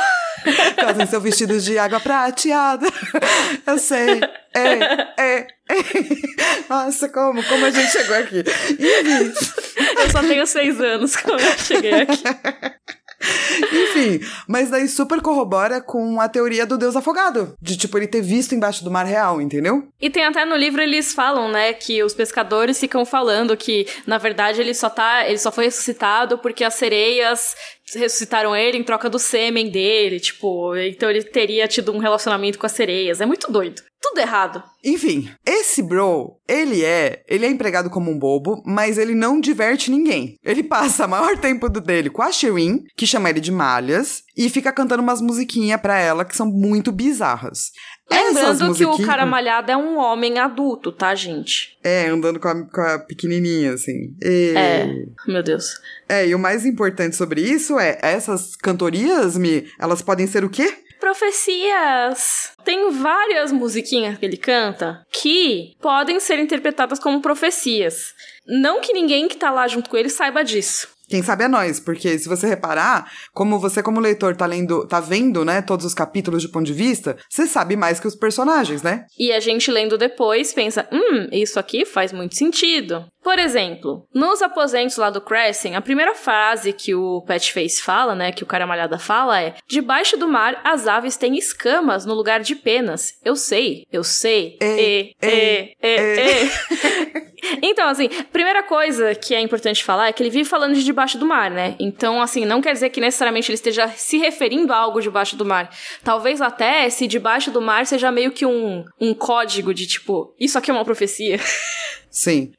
(laughs)
Fazem seu vestido de água prateada. Eu sei. É, é, é. Nossa, como? Como a gente chegou aqui?
Eu só tenho seis anos quando eu cheguei aqui. (laughs) (laughs)
Enfim, mas daí super corrobora com a teoria do deus afogado. De, tipo, ele ter visto embaixo do mar real, entendeu?
E tem até no livro eles falam, né, que os pescadores ficam falando que, na verdade, ele só tá. Ele só foi ressuscitado porque as sereias ressuscitaram ele em troca do sêmen dele, tipo, então ele teria tido um relacionamento com as sereias. É muito doido. Tudo errado.
Enfim, Esse bro, ele é, ele é empregado como um bobo, mas ele não diverte ninguém. Ele passa o maior (laughs) tempo do dele com a Shirin, que chama ele de malhas, e fica cantando umas musiquinhas pra ela que são muito bizarras.
Lembrando que o cara malhado é um homem adulto, tá, gente?
É, andando com a, com a pequenininha, assim. E...
É, meu Deus.
É, e o mais importante sobre isso é, essas cantorias, me, elas podem ser o quê?
Profecias! Tem várias musiquinhas que ele canta que podem ser interpretadas como profecias. Não que ninguém que tá lá junto com ele saiba disso.
Quem sabe é nós, porque se você reparar, como você como leitor tá lendo, tá vendo, né, todos os capítulos de ponto de vista, você sabe mais que os personagens, né?
E a gente lendo depois pensa, hum, isso aqui faz muito sentido. Por exemplo, nos aposentos lá do Crescent, a primeira frase que o Patchface fala, né, que o cara malhada fala é: Debaixo do mar, as aves têm escamas no lugar de penas. Eu sei, eu sei. E, e, e, e, (laughs) Então, assim, primeira coisa que é importante falar é que ele vive falando de debaixo do mar, né? Então, assim, não quer dizer que necessariamente ele esteja se referindo a algo debaixo do mar. Talvez até se debaixo do mar seja meio que um, um código de tipo, isso aqui é uma profecia. (laughs)
Sim.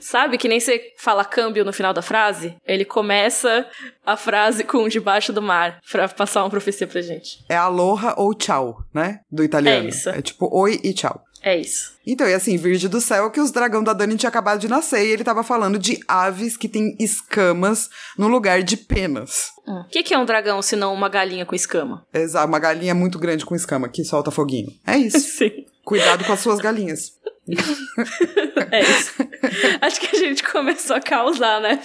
Sabe que nem você fala câmbio no final da frase? Ele começa a frase com debaixo do mar pra passar uma profecia pra gente.
É aloha ou tchau, né? Do italiano.
É isso.
É tipo oi e tchau.
É isso.
Então, e assim, Virgem do Céu, que os dragão da Dani tinha acabado de nascer e ele tava falando de aves que têm escamas no lugar de penas.
O hum. que, que é um dragão se não uma galinha com escama?
Exato, uma galinha muito grande com escama que solta foguinho. É isso. (laughs)
Sim.
Cuidado com as suas galinhas. (laughs)
é isso. Acho que a gente começou a causar, né?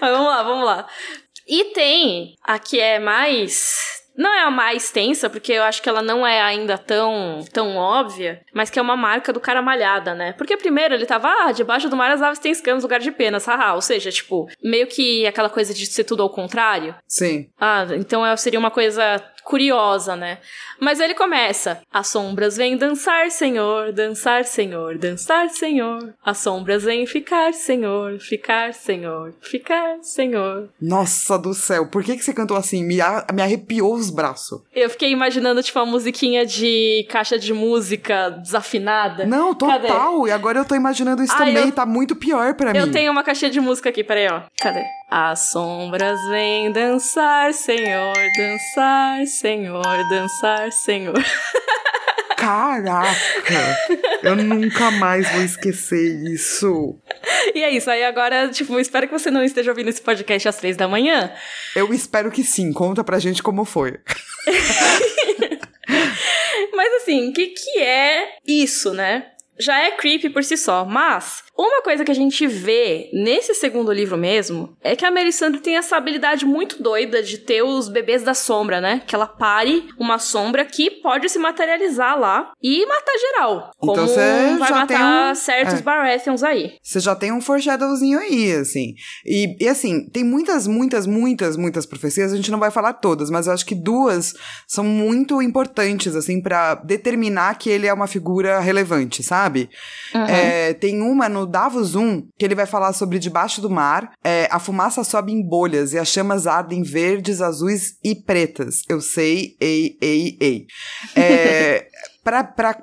Mas vamos lá, vamos lá. E tem a que é mais não é a mais tensa, porque eu acho que ela não é ainda tão, tão óbvia, mas que é uma marca do cara malhada, né? Porque primeiro ele tava, ah, debaixo do mar as aves têm escamas no lugar de penas, haha. Ou seja, tipo, meio que aquela coisa de ser tudo ao contrário.
Sim.
Ah, então seria uma coisa curiosa, né? Mas ele começa: As sombras vêm dançar, Senhor, dançar, Senhor, dançar, Senhor. As sombras vêm ficar, Senhor, ficar, Senhor, ficar, Senhor.
Nossa do céu, por que, que você cantou assim? Me, me arrepiou os braços.
Eu fiquei imaginando, tipo, uma musiquinha de caixa de música desafinada.
Não, total. Cadê? E agora eu tô imaginando isso ah, também. Eu... Tá muito pior pra mim.
Eu tenho uma caixinha de música aqui, peraí, ó. Cadê? As sombras vêm dançar, Senhor, dançar, Senhor, dançar, Senhor. (laughs)
Caraca! Eu nunca mais vou esquecer isso.
E é isso. Aí agora, tipo, espero que você não esteja ouvindo esse podcast às três da manhã.
Eu espero que sim. Conta pra gente como foi. (laughs)
Mas assim, o que, que é isso, né? Já é creepy por si só, mas uma coisa que a gente vê nesse segundo livro mesmo é que a Melisandre tem essa habilidade muito doida de ter os bebês da sombra, né? Que ela pare uma sombra que pode se materializar lá e matar geral. Então como vai matar um... certos é. Baratheons aí.
Você já tem um foreshadowzinho aí, assim. E, e assim, tem muitas, muitas, muitas, muitas profecias. A gente não vai falar todas, mas eu acho que duas são muito importantes, assim, para determinar que ele é uma figura relevante, sabe? Uhum. É, tem uma no Davos 1, que ele vai falar sobre debaixo do mar, é, a fumaça sobe em bolhas e as chamas ardem verdes, azuis e pretas. Eu sei, ei, ei, ei. É, (laughs)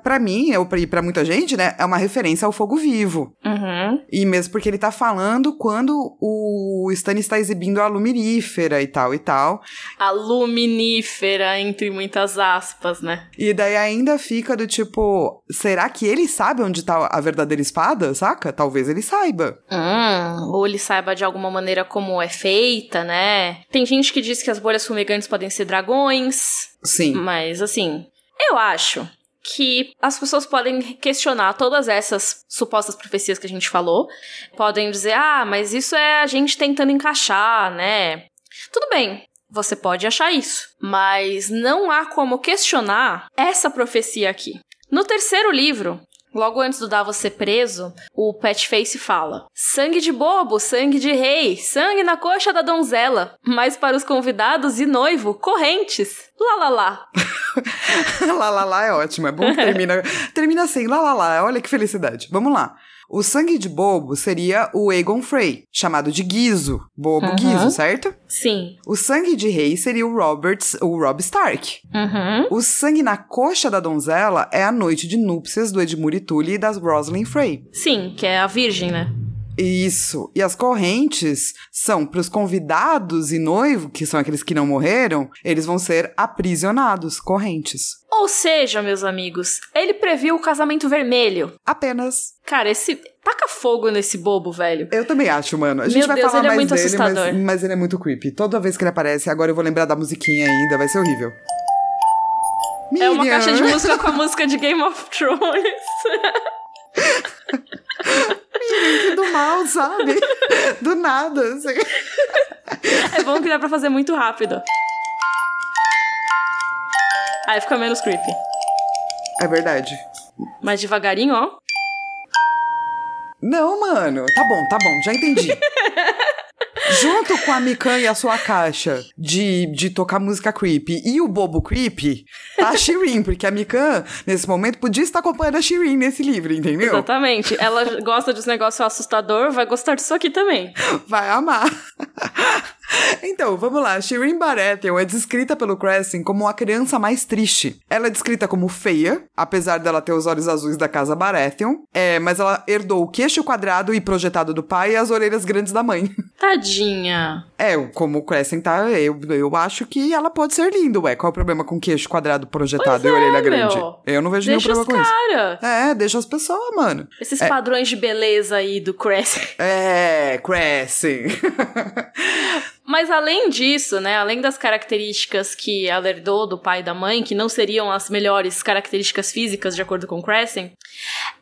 pra mim, e pra muita gente, né, é uma referência ao fogo vivo.
Uhum.
E mesmo porque ele tá falando quando o Stannis está exibindo a luminífera e tal e tal.
A luminífera, entre muitas aspas, né?
E daí ainda fica do tipo, será que ele sabe onde tá a verdadeira espada, saca? Talvez ele saiba.
Hum, ou ele saiba de alguma maneira como é feita, né? Tem gente que diz que as bolhas fumegantes podem ser dragões.
Sim.
Mas, assim, eu acho que as pessoas podem questionar todas essas supostas profecias que a gente falou. Podem dizer, ah, mas isso é a gente tentando encaixar, né? Tudo bem, você pode achar isso, mas não há como questionar essa profecia aqui. No terceiro livro, Logo antes do Davos ser preso, o Patchface fala: Sangue de bobo, sangue de rei, sangue na coxa da donzela, mas para os convidados e noivo, correntes. Lá lá lá. (laughs)
lá lá lá é ótimo, é bom que termina, (laughs) termina assim, lá lá lá, olha que felicidade. Vamos lá. O sangue de bobo seria o Aegon Frey, chamado de Guizo. Bobo
Uhum.
Guizo, certo?
Sim.
O sangue de rei seria o Roberts, o Rob Stark.
Uhum.
O sangue na coxa da donzela é a noite de núpcias do Edmure Tully e das Roslyn Frey.
Sim, que é a virgem, né?
Isso. E as correntes são para os convidados e noivo, que são aqueles que não morreram, eles vão ser aprisionados, correntes.
Ou seja, meus amigos, ele previu o casamento vermelho.
Apenas.
Cara, esse. Taca fogo nesse bobo, velho.
Eu também acho, mano. A gente
Meu
vai
Deus,
falar
ele é
mais
muito
dele,
assustador.
mas, mas ele é muito creepy. Toda vez que ele aparece, agora eu vou lembrar da musiquinha ainda, vai ser horrível.
É uma
Miriam.
caixa de música com a música de Game of Thrones. (laughs)
Que do mal, sabe? (laughs) Do nada. assim.
É bom que dá pra fazer muito rápido. Aí fica menos creepy.
É verdade.
Mais devagarinho, ó.
Não, mano. Tá bom, tá bom, já entendi. (laughs) Junto com a Mikan e a sua caixa de, de tocar música creepy e o bobo creepy, tá a Shirin, porque a Mikan, nesse momento, podia estar acompanhando a Shirin nesse livro, entendeu?
Exatamente. Ela gosta desse negócio assustador, vai gostar disso aqui também.
Vai amar. Então, vamos lá. Shirin Baratheon é descrita pelo Crescent como uma criança mais triste. Ela é descrita como feia, apesar dela ter os olhos azuis da casa Baratheon, é, mas ela herdou o queixo quadrado e projetado do pai e as orelhas grandes da mãe. (laughs)
Tadinha.
É, como o Crescent tá, eu, eu acho que ela pode ser linda, ué. Qual é o problema com queixo quadrado projetado
Pois
e orelha
é,
grande?
meu.
Eu não vejo
Deixa
nenhum
os
problema com isso.
cara.
É, deixa as pessoas, mano.
Esses padrões de beleza aí do Crescent.
É, Crescent. (laughs)
Mas além disso, né, além das características que ela herdou do pai e da mãe, que não seriam as melhores características físicas de acordo com Crescent,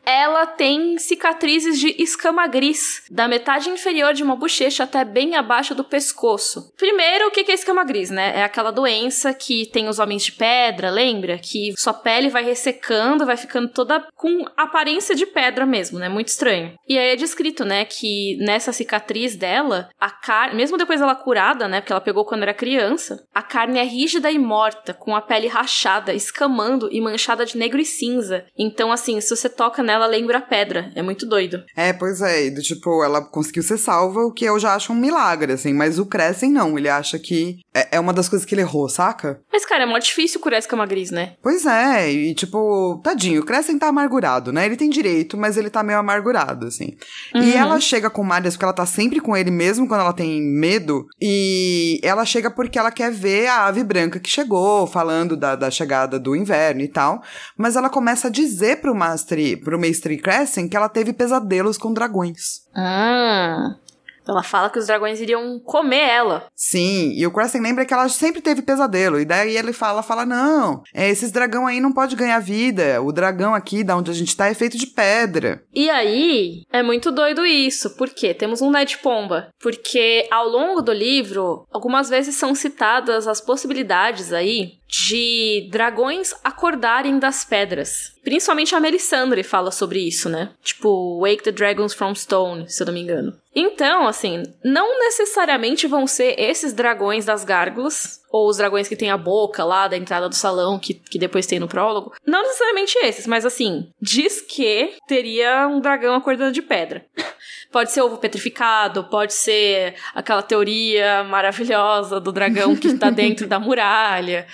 ela tem cicatrizes de escama gris, da metade inferior de uma bochecha até bem abaixo do pescoço. Primeiro, o que é escama gris, né? É aquela doença que tem os homens de pedra, lembra? Que sua pele vai ressecando, vai ficando toda com aparência de pedra mesmo, né? Muito estranho. E aí é descrito, né, que nessa cicatriz dela, a carne, mesmo depois dela curada, né, porque ela pegou quando era criança, a carne é rígida e morta, com a pele rachada, escamando e manchada de negro e cinza. Então, assim, se você toca nela, lembra pedra. É muito doido.
É, pois é, e do tipo, ela conseguiu ser salva, o que eu já acho um milagre, assim, mas o Crescent não, ele acha que é, é uma das coisas que ele errou, saca?
Mas, cara, é mó difícil curar escama gris, né?
Pois é, e tipo, tadinho, o Crescent tá amargurado, né? Ele tem direito, mas ele tá meio amargurado, assim. E
Uhum.
ela chega com Marias porque ela tá sempre com ele, mesmo quando ela tem medo, e ela chega porque ela quer ver a ave branca que chegou, falando da, da chegada do inverno e tal, mas ela começa a dizer pro Master, pro Mestre Crescent que ela teve pesadelos com dragões.
Ah. Ela fala que os dragões iriam comer ela.
Sim, e o Crescent lembra que ela sempre teve pesadelo. E daí ele fala, fala, não, é, esses dragão aí não pode ganhar vida. O dragão aqui, da onde a gente tá, é feito de pedra.
E aí, é muito doido isso. Por quê? Temos um Ned Pomba. Porque ao longo do livro, algumas vezes são citadas as possibilidades aí de dragões acordarem das pedras. Principalmente a Melisandre fala sobre isso, né? Tipo, Wake the Dragons from Stone, se eu não me engano. Então, assim, não necessariamente vão ser esses dragões das gárgulas, ou os dragões que tem a boca lá da entrada do salão, que, que depois tem no prólogo. Não necessariamente esses, mas assim, diz que teria um dragão acordando de pedra. (laughs) Pode ser ovo petrificado, pode ser aquela teoria maravilhosa do dragão que tá (laughs) dentro da muralha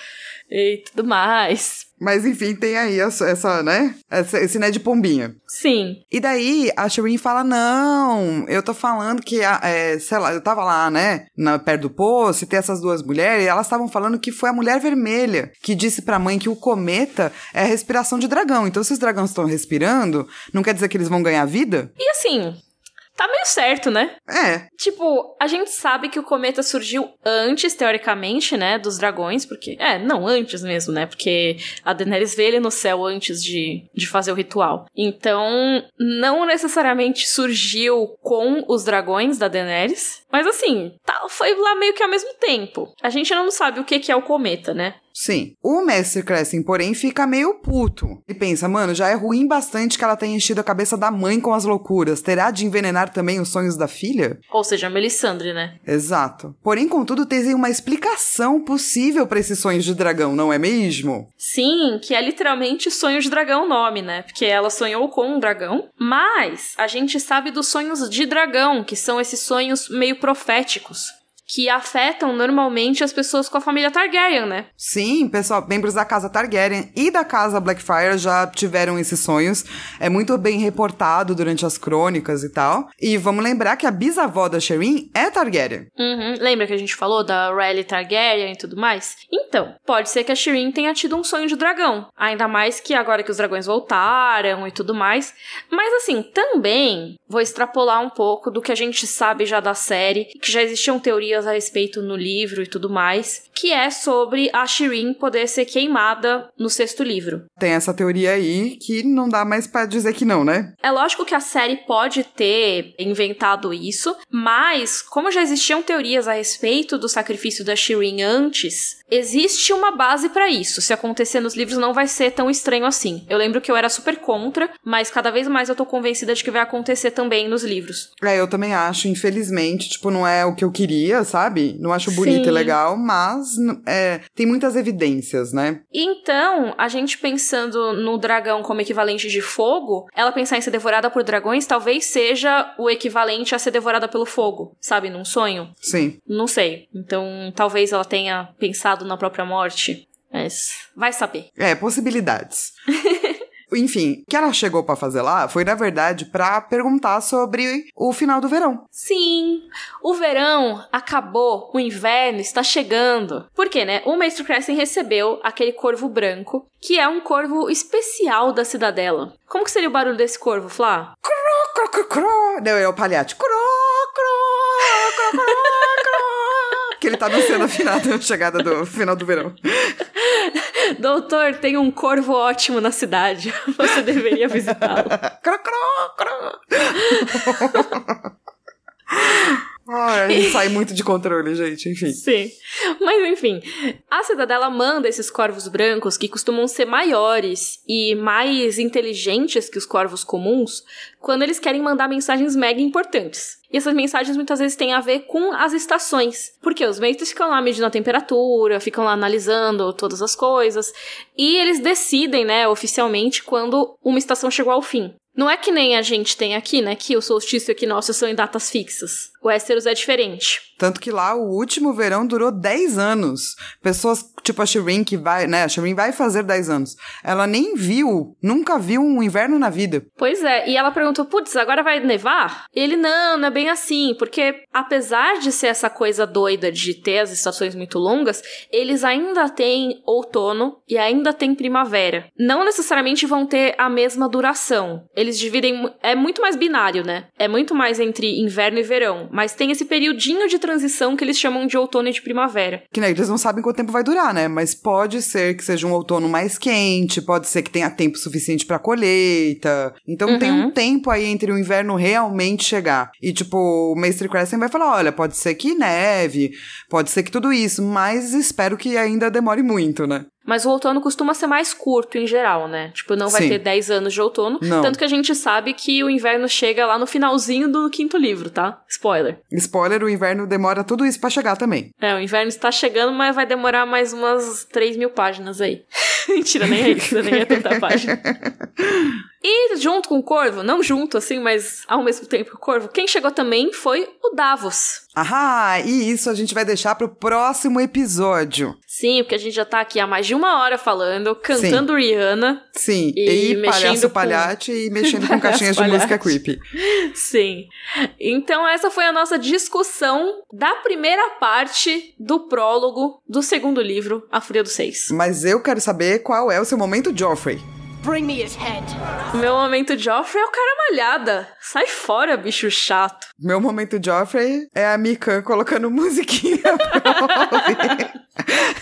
e tudo mais.
Mas enfim, tem aí essa, essa né? Essa, esse Ned Pombinha.
Sim.
E daí a Shireen fala: Não, eu tô falando que, a- é, sei lá, eu tava lá, né, na, perto do poço, e tem essas duas mulheres, e elas estavam falando que foi a mulher vermelha que disse pra mãe que o cometa é a respiração de dragão. Então, se os dragões estão respirando, não quer dizer que eles vão ganhar vida?
E assim, tá meio certo, né?
É,
Tipo, a gente sabe que o cometa surgiu antes, teoricamente, né, dos dragões, porque... É, não, antes mesmo, né, porque a Daenerys vê ele no céu antes de, de fazer o ritual. Então, não necessariamente surgiu com os dragões da Daenerys, mas assim, tá, foi lá meio que ao mesmo tempo. A gente não sabe o que que é o cometa, né?
Sim. O Mestre Crescent, porém, fica meio puto. E pensa, mano, já é ruim bastante que ela tenha enchido a cabeça da mãe com as loucuras. Terá de envenenar também os sonhos da filha?
Ou seja, a Melisandre, né?
Exato. Porém, contudo, tem uma explicação possível para esses sonhos de dragão, não é mesmo?
Sim, que é literalmente sonho de dragão o nome, né? Porque ela sonhou com um dragão. Mas a gente sabe dos sonhos de dragão, que são esses sonhos meio proféticos que afetam normalmente as pessoas com a família Targaryen, né?
Sim, pessoal, membros da casa Targaryen e da casa Blackfire já tiveram esses sonhos. É muito bem reportado durante as crônicas e tal. E vamos lembrar que a bisavó da Shireen é Targaryen.
Uhum. Lembra que a gente falou da Rhaely Targaryen e tudo mais? Então, pode ser que a Shireen tenha tido um sonho de dragão. Ainda mais que agora que os dragões voltaram e tudo mais. Mas assim, também vou extrapolar um pouco do que a gente sabe já da série, que já existiam teorias a respeito no livro e tudo mais, que é sobre a Shireen poder ser queimada no sexto livro.
Tem essa teoria aí que não dá mais para dizer que não, né?
É lógico que a série pode ter inventado isso, mas como já existiam teorias a respeito do sacrifício da Shireen antes, existe uma base para isso. Se acontecer nos livros não vai ser tão estranho assim. Eu lembro que eu era super contra, mas cada vez mais eu tô convencida de que vai acontecer também nos livros.
É, eu também acho, infelizmente, tipo, não é o que eu queria, sabe? Não acho bonito Sim. e legal, mas é, tem muitas evidências, né?
Então, a gente pensando no dragão como equivalente de fogo, ela pensar em ser devorada por dragões talvez seja o equivalente a ser devorada pelo fogo, sabe? Num sonho.
Sim.
Não sei. Então, talvez ela tenha pensado na própria morte. Mas vai saber.
É, possibilidades. (laughs) Enfim, o que ela chegou para fazer lá foi, na verdade, para perguntar sobre o final do verão.
Sim, o verão acabou, o inverno está chegando. Por quê, né? O Mestre Crescent recebeu aquele corvo branco, que é um corvo especial da cidadela. Como que seria o barulho desse corvo, Flá?
Cro, cro, cro, cro. Não, é o palhate. Cro, cro, cro, cro, cro. (laughs) que ele tá anunciando a chegada do final do verão.
Doutor, tem um corvo ótimo na cidade. (laughs) Você deveria visitá-lo.
cro, cro, cro. Ai, (laughs) sai muito de controle, gente, enfim.
Sim. Mas enfim, a cidadela manda esses corvos brancos, que costumam ser maiores e mais inteligentes que os corvos comuns, quando eles querem mandar mensagens mega importantes. E essas mensagens muitas vezes têm a ver com as estações. Porque os meios ficam lá medindo a temperatura, ficam lá analisando todas as coisas. E eles decidem, né, oficialmente, quando uma estação chegou ao fim. Não é que nem a gente tem aqui, né? Que o solstício aqui nosso são em datas fixas. O Westeros é diferente.
Tanto que lá o último verão durou 10 anos. Pessoas, tipo a Shireen, que vai, né? A Shireen vai fazer 10 anos. Ela nem viu, nunca viu um inverno na vida.
Pois é, e ela perguntou: putz, agora vai nevar? E ele, não, não é bem assim, porque apesar de ser essa coisa doida de ter as estações muito longas, eles ainda têm outono e ainda têm primavera. Não necessariamente vão ter a mesma duração. Eles dividem. É muito mais binário, né? É muito mais entre inverno e verão. Mas tem esse periodinho de transição que eles chamam de outono e de primavera.
Que né, eles não sabem quanto tempo vai durar, né? Mas pode ser que seja um outono mais quente, pode ser que tenha tempo suficiente para colheita. Então uhum. tem um tempo aí entre o inverno realmente chegar. E tipo, o Mestre Crescent vai falar: olha, pode ser que neve, pode ser que tudo isso, mas espero que ainda demore muito, né?
Mas o outono costuma ser mais curto em geral, né? Tipo, não vai Sim. ter 10 anos de outono. Não. Tanto que a gente sabe que o inverno chega lá no finalzinho do quinto livro, tá? Spoiler.
Spoiler, o inverno demora tudo isso para chegar também.
É, o inverno está chegando, mas vai demorar mais umas 3 mil páginas aí. (laughs) Mentira, nem é isso, nem é tanta (laughs) página. E junto com o Corvo, não junto assim, mas ao mesmo tempo que o Corvo, quem chegou também foi o Davos.
Ah, e isso a gente vai deixar pro próximo episódio.
Sim, porque a gente já tá aqui há mais de uma hora falando, cantando Sim. Rihanna.
Sim, e, e palhaço com... palhate e mexendo com (laughs) caixinhas de música creepy. (laughs)
Sim. Então essa foi a nossa discussão da primeira parte do prólogo do segundo livro, A Fúria dos Seis.
Mas eu quero saber qual é o seu momento Joffrey. Bring me his
head. Meu momento Joffrey é o cara malhada. Sai fora, bicho chato.
Meu momento Joffrey é a Mika colocando musiquinha (laughs) pra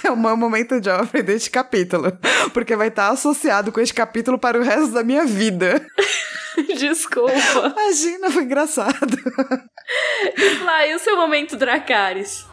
É o meu momento Joffrey deste capítulo. Porque vai estar associado com este capítulo para o resto da minha vida. (laughs)
Desculpa.
Imagina, foi engraçado.
E Fly, o seu momento Dracarys?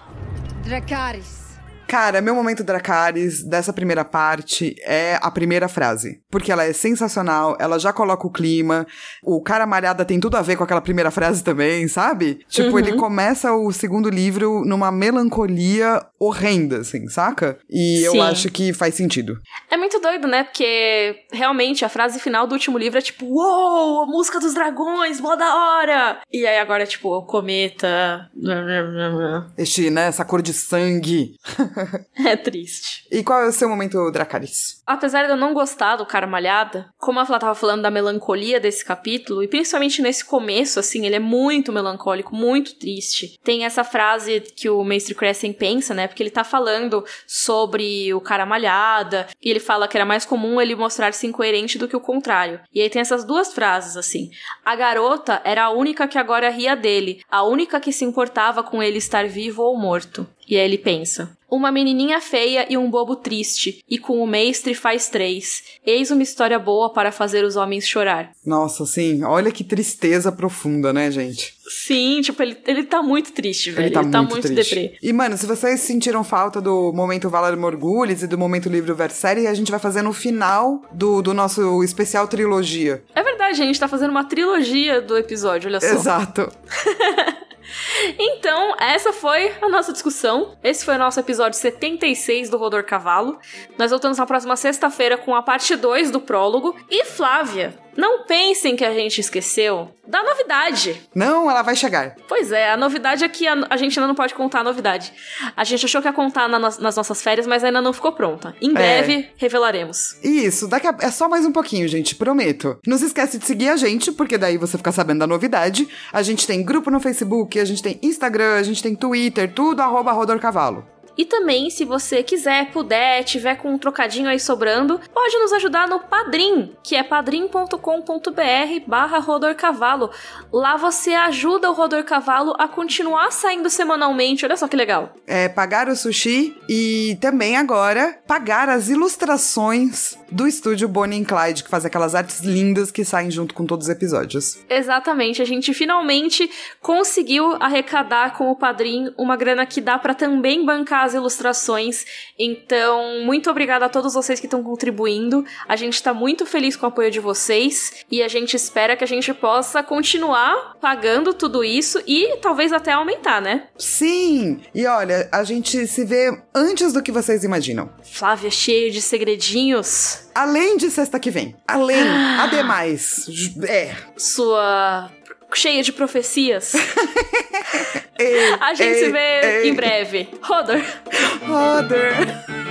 Dracarys.
Cara, meu momento Dracarys dessa primeira parte é a primeira frase. Porque ela é sensacional, ela já coloca o clima. O cara malhada tem tudo a ver com aquela primeira frase também, sabe? Tipo,
Uhum.
ele começa o segundo livro numa melancolia horrenda, assim, saca? E eu
Sim.
acho que faz sentido.
É muito doido, né? Porque realmente a frase final do último livro é tipo, uou, a música dos dragões, mó da hora! E aí agora é tipo, o cometa.
Este, né, essa cor de sangue. (laughs) (laughs)
É triste.
E qual é o seu momento Dracarys?
Apesar de eu não gostar do cara malhada, como a Flá tava falando da melancolia desse capítulo, e principalmente nesse começo, assim, ele é muito melancólico, muito triste. Tem essa frase que o Mestre Crescent pensa, né? Porque ele tá falando sobre o cara malhada, e ele fala que era mais comum ele mostrar-se incoerente do que o contrário. E aí tem essas duas frases, assim. A garota era a única que agora ria dele, a única que se importava com ele estar vivo ou morto. E aí ele pensa: Uma menininha feia e um bobo triste, e com o mestre faz três. Eis uma história boa para fazer os homens chorar.
Nossa, assim, olha que tristeza profunda, né, gente?
Sim, tipo, ele, ele tá muito triste, velho.
Ele tá muito, triste.
deprê.
E, mano, se vocês sentiram falta do momento Valar Morgulhos e do momento livro Versérie, a gente vai fazer no final do, do nosso especial trilogia.
É verdade, a gente tá fazendo uma trilogia do episódio, olha só.
Exato. (laughs)
Então, essa foi a nossa discussão. Esse foi o nosso episódio 76 do Rodor Cavalo. Nós voltamos na próxima sexta-feira com a parte 2 do prólogo. E Flávia, não pensem que a gente esqueceu da novidade.
Não, ela vai chegar.
Pois é, a novidade é que a, a gente ainda não pode contar a novidade. A gente achou que ia contar na no- nas nossas férias, mas ainda não ficou pronta. Em breve, revelaremos.
Isso, daqui a, é só mais um pouquinho, gente, prometo. Não se esquece de seguir a gente, porque daí você fica sabendo da novidade. A gente tem grupo no Facebook, a gente tem Instagram, a gente tem Twitter, tudo arroba Rodor Cavalo.
E também, se você quiser, puder, tiver com um trocadinho aí sobrando, pode nos ajudar no Padrim, que é padrim.com.br barra Rodor Cavalo. Lá você ajuda o Rodor Cavalo a continuar saindo semanalmente. Olha só que legal.
É pagar o sushi e também agora pagar as ilustrações do estúdio Bonnie Clyde, que faz aquelas artes lindas que saem junto com todos os episódios.
Exatamente, a gente finalmente conseguiu arrecadar com o Padrim uma grana que dá pra também bancar as ilustrações. Então, muito obrigada a todos vocês que estão contribuindo. A gente tá muito feliz com o apoio de vocês e a gente espera que a gente possa continuar pagando tudo isso e talvez até aumentar, né?
Sim! E olha, a gente se vê antes do que vocês imaginam.
Flávia, cheio de segredinhos.
Além de sexta que vem. Além, ademais. Ju- É.
Sua cheia de profecias. (laughs)
ei,
a gente
ei,
se vê
ei.
em breve. Rodor!
Rodor!